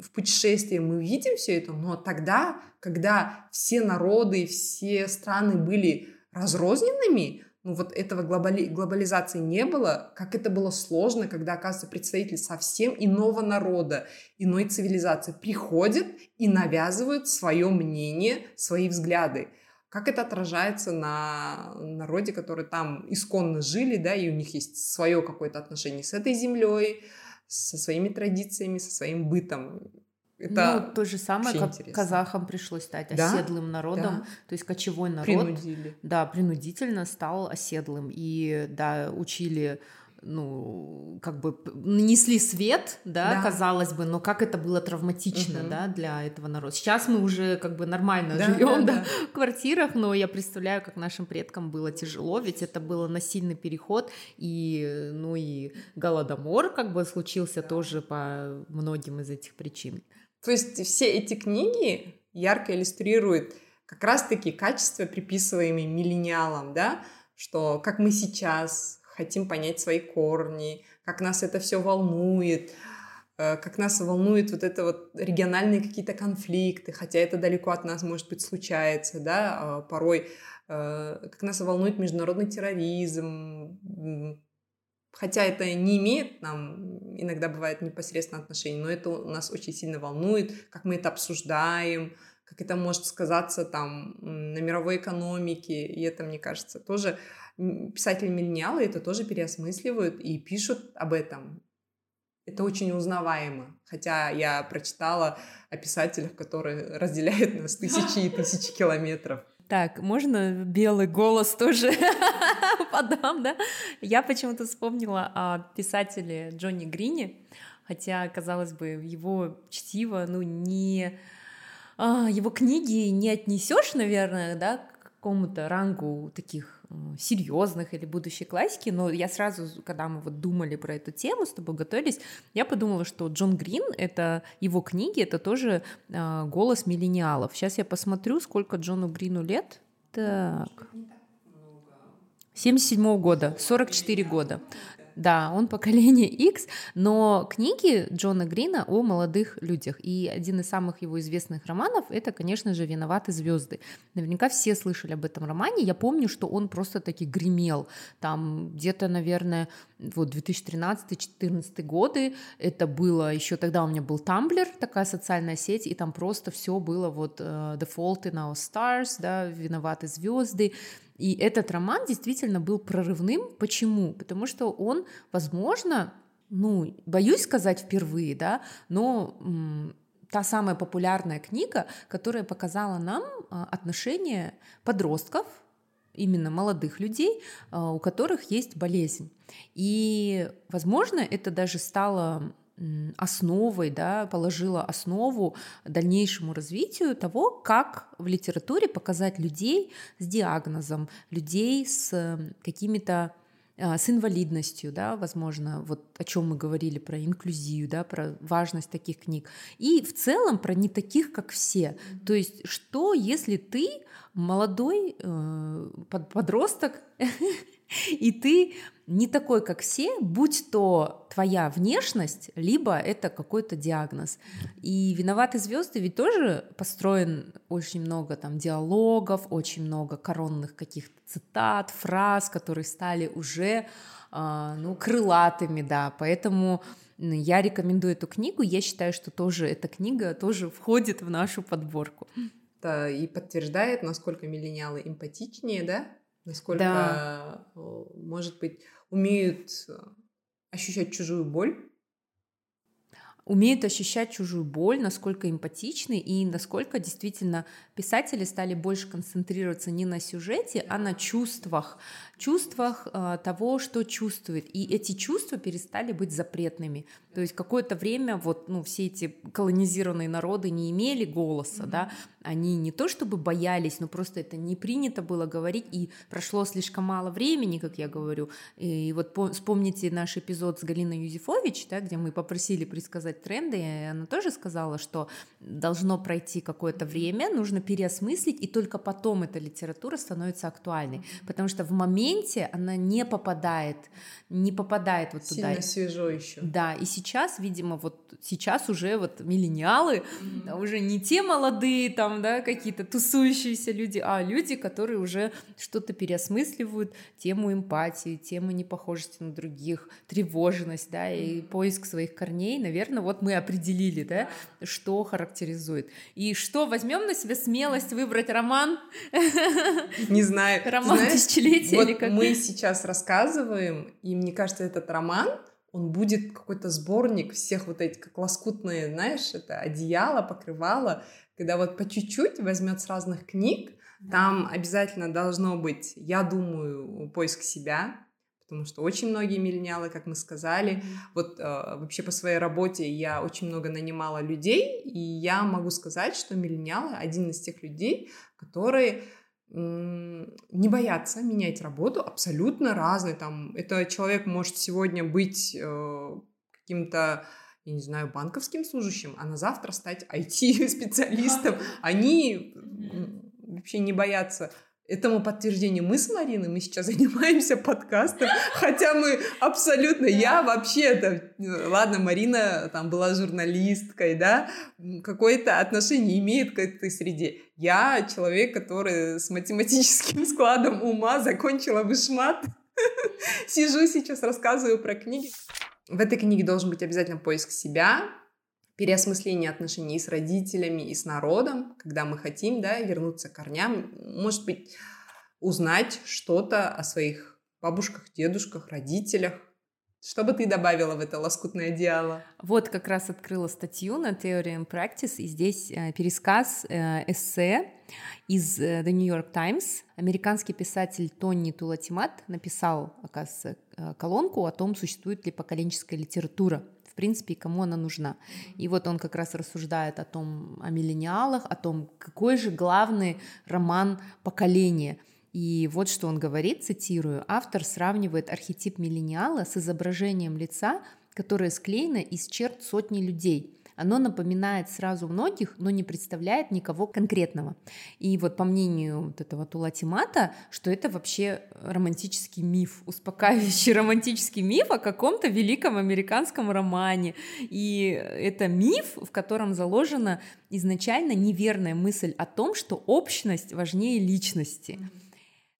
в путешествие, мы видим все это, но тогда, когда все народы, все страны были разрозненными, ну вот этого глобали, глобализации не было, как это было сложно, когда, оказывается, представители совсем иного народа, иной цивилизации приходят и навязывают свое мнение, свои взгляды как это отражается на народе, который там исконно жили, да, и у них есть свое какое-то отношение с этой землей, со своими традициями, со своим бытом. Это ну, то же самое, как интересно. казахам пришлось стать да? оседлым народом, да. то есть кочевой народ. Принудили. Да, принудительно стал оседлым. И, да, учили ну, как бы нанесли свет, да, да, казалось бы, но как это было травматично, угу. да, для этого народа. Сейчас мы уже как бы нормально да, живем, да, да, да, в квартирах, но я представляю, как нашим предкам было тяжело, ведь это был насильный переход, и, ну, и голодомор как бы случился да. тоже по многим из этих причин. То есть все эти книги ярко иллюстрируют как раз-таки качества, приписываемые миллениалам, да, что как мы сейчас хотим понять свои корни, как нас это все волнует, э, как нас волнует вот это вот региональные какие-то конфликты, хотя это далеко от нас, может быть, случается, да, а порой, э, как нас волнует международный терроризм, хотя это не имеет нам, иногда бывает непосредственно отношения, но это нас очень сильно волнует, как мы это обсуждаем, как это может сказаться там на мировой экономике, и это, мне кажется, тоже писатели-миллениалы это тоже переосмысливают и пишут об этом. Это очень узнаваемо. Хотя я прочитала о писателях, которые разделяют нас тысячи и тысячи километров. Так, можно белый голос тоже <laughs> подам, да? Я почему-то вспомнила о писателе Джонни Грине, хотя, казалось бы, его чтиво, ну, не... А, его книги не отнесешь, наверное, да, к какому-то рангу таких серьезных или будущей классики, но я сразу, когда мы вот думали про эту тему, с тобой готовились, я подумала, что Джон Грин, это его книги, это тоже э, голос миллениалов. Сейчас я посмотрю, сколько Джону Грину лет. Так. 77 -го года, 44 года. Да, он поколение X, но книги Джона Грина о молодых людях. И один из самых его известных романов это, конечно же, «Виноваты звезды». Наверняка все слышали об этом романе. Я помню, что он просто таки гремел. Там где-то, наверное, вот 2013-2014 годы. Это было еще тогда у меня был Tumblr, такая социальная сеть, и там просто все было вот The Fault in Our Stars, да, «Виноваты звезды». И этот роман действительно был прорывным. Почему? Потому что он, возможно, ну, боюсь сказать впервые, да, но м, та самая популярная книга, которая показала нам а, отношения подростков, именно молодых людей, а, у которых есть болезнь. И, возможно, это даже стало основой, да, положила основу дальнейшему развитию того, как в литературе показать людей с диагнозом, людей с какими-то а, с инвалидностью, да, возможно, вот о чем мы говорили про инклюзию, да, про важность таких книг, и в целом про не таких, как все. То есть, что если ты молодой э, подросток, <laughs> и ты не такой, как все, будь то твоя внешность, либо это какой-то диагноз. И «Виноваты звезды» ведь тоже построен очень много там диалогов, очень много коронных каких-то цитат, фраз, которые стали уже э, ну, крылатыми, да, поэтому я рекомендую эту книгу, я считаю, что тоже эта книга тоже входит в нашу подборку. Да, и подтверждает, насколько миллениалы эмпатичнее, да, насколько, да. может быть, умеют э, ощущать чужую боль. Умеют ощущать чужую боль, насколько эмпатичны и насколько действительно писатели стали больше концентрироваться не на сюжете, а на чувствах, чувствах э, того, что чувствует. И эти чувства перестали быть запретными. То есть какое-то время вот, ну, все эти колонизированные народы не имели голоса, mm-hmm. да, они не то чтобы боялись, но просто это не принято было говорить, и прошло слишком мало времени, как я говорю. И вот вспомните наш эпизод с Галиной Юзефович, да, где мы попросили предсказать тренды, и она тоже сказала, что должно пройти какое-то время, нужно переосмыслить, и только потом эта литература становится актуальной, потому что в моменте она не попадает, не попадает вот туда. Сильно свежо еще. Да, и сейчас, видимо, вот сейчас уже вот миллениалы, mm-hmm. уже не те молодые там да, какие-то тусующиеся люди, а люди, которые уже что-то переосмысливают, тему эмпатии, тему непохожести на других, тревожность, да, и поиск своих корней, наверное, вот мы определили, да, что характеризует. И что, возьмем на себя смелость выбрать роман? Не знаю. Роман Знаешь, тысячелетия вот или как? мы сейчас рассказываем, и мне кажется, этот роман, он будет какой-то сборник всех вот этих, как лоскутные, знаешь, это одеяло, покрывало, когда вот по чуть-чуть возьмет с разных книг, там обязательно должно быть, я думаю, поиск себя, потому что очень многие миллениалы, как мы сказали, вот э, вообще по своей работе я очень много нанимала людей, и я могу сказать, что миллениалы один из тех людей, которые не боятся менять работу, абсолютно разные. Там, это человек может сегодня быть э, каким-то я не знаю, банковским служащим, а на завтра стать IT-специалистом. <laughs> <laughs> Они вообще не боятся Этому подтверждение мы с Мариной, мы сейчас <laughs> занимаемся подкастом, хотя мы абсолютно, я вообще-то, ладно, Марина там была журналисткой, да, какое-то отношение имеет к этой среде. Я человек, который с математическим <laughs> складом ума закончила вышмат, <laughs> сижу сейчас, рассказываю про книги. В этой книге должен быть обязательно поиск себя, переосмысление отношений с родителями и с народом, когда мы хотим да, вернуться к корням, может быть, узнать что-то о своих бабушках, дедушках, родителях. Что бы ты добавила в это лоскутное одеяло? Вот как раз открыла статью на Theory and Practice, и здесь э, пересказ э, эссе из э, The New York Times. Американский писатель Тони Тулатимат написал, оказывается, колонку о том, существует ли поколенческая литература в принципе, кому она нужна. И вот он как раз рассуждает о том, о миллениалах, о том, какой же главный роман поколения. И вот что он говорит, цитирую, автор сравнивает архетип миллениала с изображением лица, которое склеено из черт сотни людей – оно напоминает сразу многих, но не представляет никого конкретного. И вот по мнению вот этого Тулатимата, что это вообще романтический миф, успокаивающий <laughs> романтический миф о каком-то великом американском романе. И это миф, в котором заложена изначально неверная мысль о том, что общность важнее личности. Mm-hmm.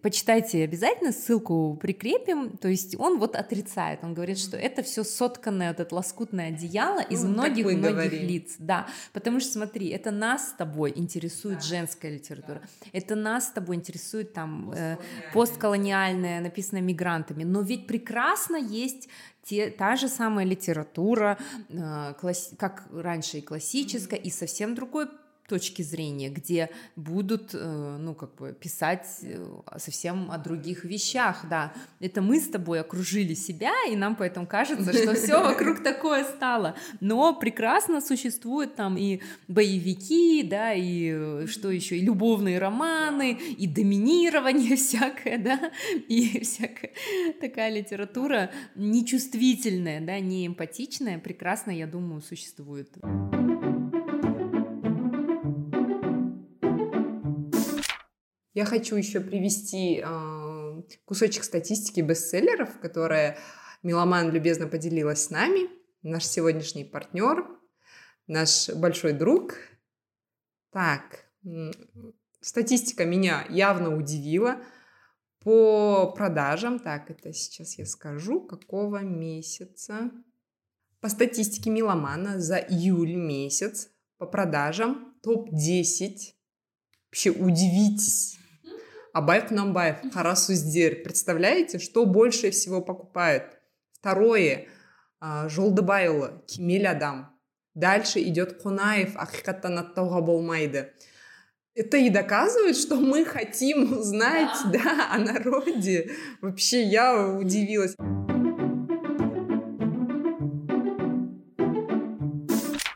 Почитайте обязательно, ссылку прикрепим. То есть он вот отрицает, он говорит, что это все сотканное, вот это лоскутное одеяло из ну, многих-многих лиц. Да, потому что смотри, это нас с тобой интересует да. женская литература, да. это нас с тобой интересует там постколониальная, э, постколониальная написанная мигрантами, но ведь прекрасно есть те, та же самая литература, э, класс, как раньше и классическая, и совсем другой точки зрения, где будут, э, ну, как бы писать э, совсем о других вещах, да. Это мы с тобой окружили себя, и нам поэтому кажется, что <laughs> все вокруг такое стало. Но прекрасно существуют там и боевики, да, и э, что еще, и любовные романы, и доминирование <laughs> всякое, да, и всякая такая литература нечувствительная, да, не эмпатичная, прекрасно, я думаю, существует. Я хочу еще привести э, кусочек статистики бестселлеров, которые Миломан любезно поделилась с нами, наш сегодняшний партнер, наш большой друг. Так, статистика меня явно удивила. По продажам, так, это сейчас я скажу, какого месяца. По статистике Миломана за июль месяц по продажам топ-10. Вообще удивитесь Абаев Намбаев, Харасу Сдер. Представляете, что больше всего покупают? Второе, а, Жолдыбайұлы, Кемел Адам. Дальше идет Кунаев, Ахикаттан аттауға болмайды. Это и доказывает, что мы хотим узнать да. Да, о народе. Вообще, я удивилась.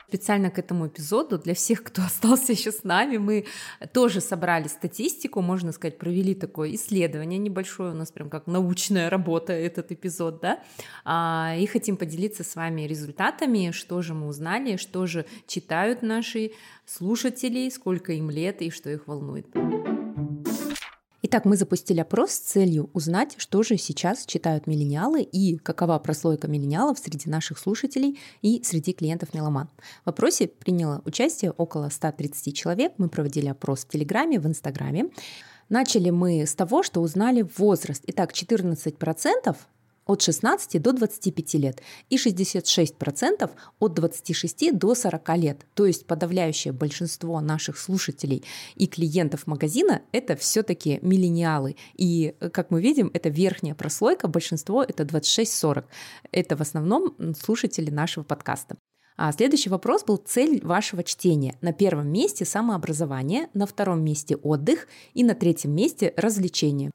Специально к этому эпизоду. Для всех, кто <laughs> остался еще с нами, мы тоже собрали статистику, можно сказать, провели такое исследование небольшое, у нас прям как научная работа этот эпизод, да, а, и хотим поделиться с вами результатами, что же мы узнали, что же читают наши слушатели, сколько им лет и что их волнует. Итак, мы запустили опрос с целью узнать, что же сейчас читают миллениалы и какова прослойка миллениалов среди наших слушателей и среди клиентов Меломан. В опросе приняло участие около 130 человек. Мы проводили опрос в Телеграме, в Инстаграме. Начали мы с того, что узнали возраст. Итак, 14% от 16 до 25 лет и 66% от 26 до 40 лет. То есть подавляющее большинство наших слушателей и клиентов магазина это все-таки миллениалы. И, как мы видим, это верхняя прослойка, большинство это 26-40. Это в основном слушатели нашего подкаста. А следующий вопрос был цель вашего чтения. На первом месте самообразование, на втором месте отдых и на третьем месте развлечение.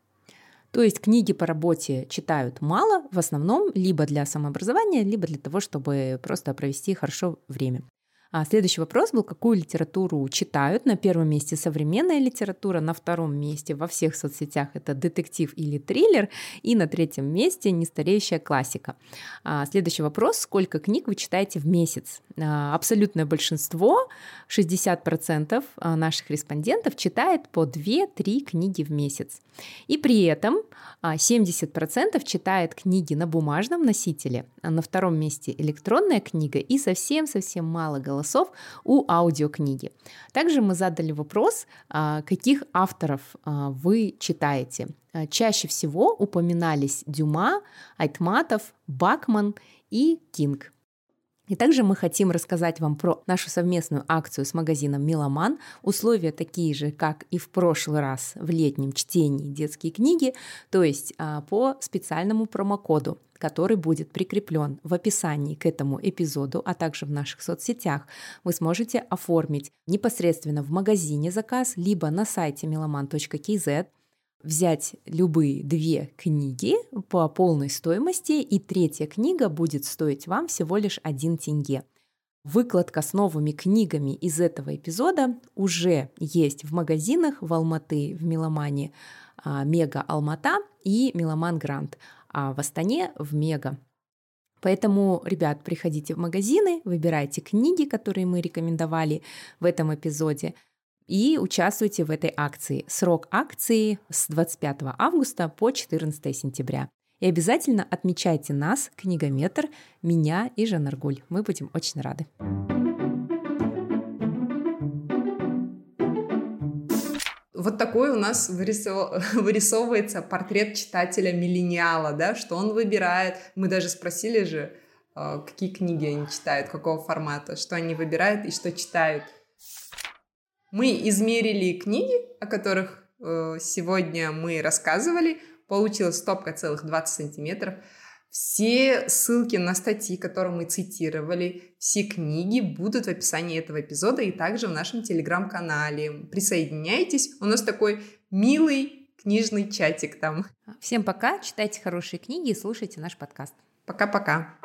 То есть книги по работе читают мало, в основном либо для самообразования, либо для того, чтобы просто провести хорошо время. А следующий вопрос был, какую литературу читают. На первом месте современная литература, на втором месте во всех соцсетях это детектив или триллер, и на третьем месте нестареющая классика. А следующий вопрос, сколько книг вы читаете в месяц? А, абсолютное большинство, 60% а, наших респондентов читает по 2-3 книги в месяц. И при этом 70% а, читает книги на бумажном носителе, а на втором месте электронная книга и совсем-совсем мало голосов у аудиокниги. Также мы задали вопрос, а, каких авторов вы читаете. Чаще всего упоминались Дюма, Айтматов, Бакман и Кинг. И также мы хотим рассказать вам про нашу совместную акцию с магазином Миломан. Условия такие же, как и в прошлый раз в летнем чтении детские книги, то есть а, по специальному промокоду который будет прикреплен в описании к этому эпизоду, а также в наших соцсетях, вы сможете оформить непосредственно в магазине заказ, либо на сайте meloman.kz взять любые две книги по полной стоимости, и третья книга будет стоить вам всего лишь 1 тенге. Выкладка с новыми книгами из этого эпизода уже есть в магазинах в Алматы, в Меломане а, Мега Алмата и Меломан Грант, а в Астане в Мега. Поэтому, ребят, приходите в магазины, выбирайте книги, которые мы рекомендовали в этом эпизоде – и участвуйте в этой акции. Срок акции с 25 августа по 14 сентября. И обязательно отмечайте нас, книгометр, меня и Жанаргуль. Мы будем очень рады. Вот такой у нас <laughs> вырисовывается портрет читателя-миллениала, да, что он выбирает. Мы даже спросили же, э, какие книги они читают, какого формата, что они выбирают и что читают. Мы измерили книги, о которых э, сегодня мы рассказывали. Получилась стопка целых 20 сантиметров. Все ссылки на статьи, которые мы цитировали, все книги будут в описании этого эпизода и также в нашем телеграм-канале. Присоединяйтесь, у нас такой милый книжный чатик там. Всем пока, читайте хорошие книги и слушайте наш подкаст. Пока-пока.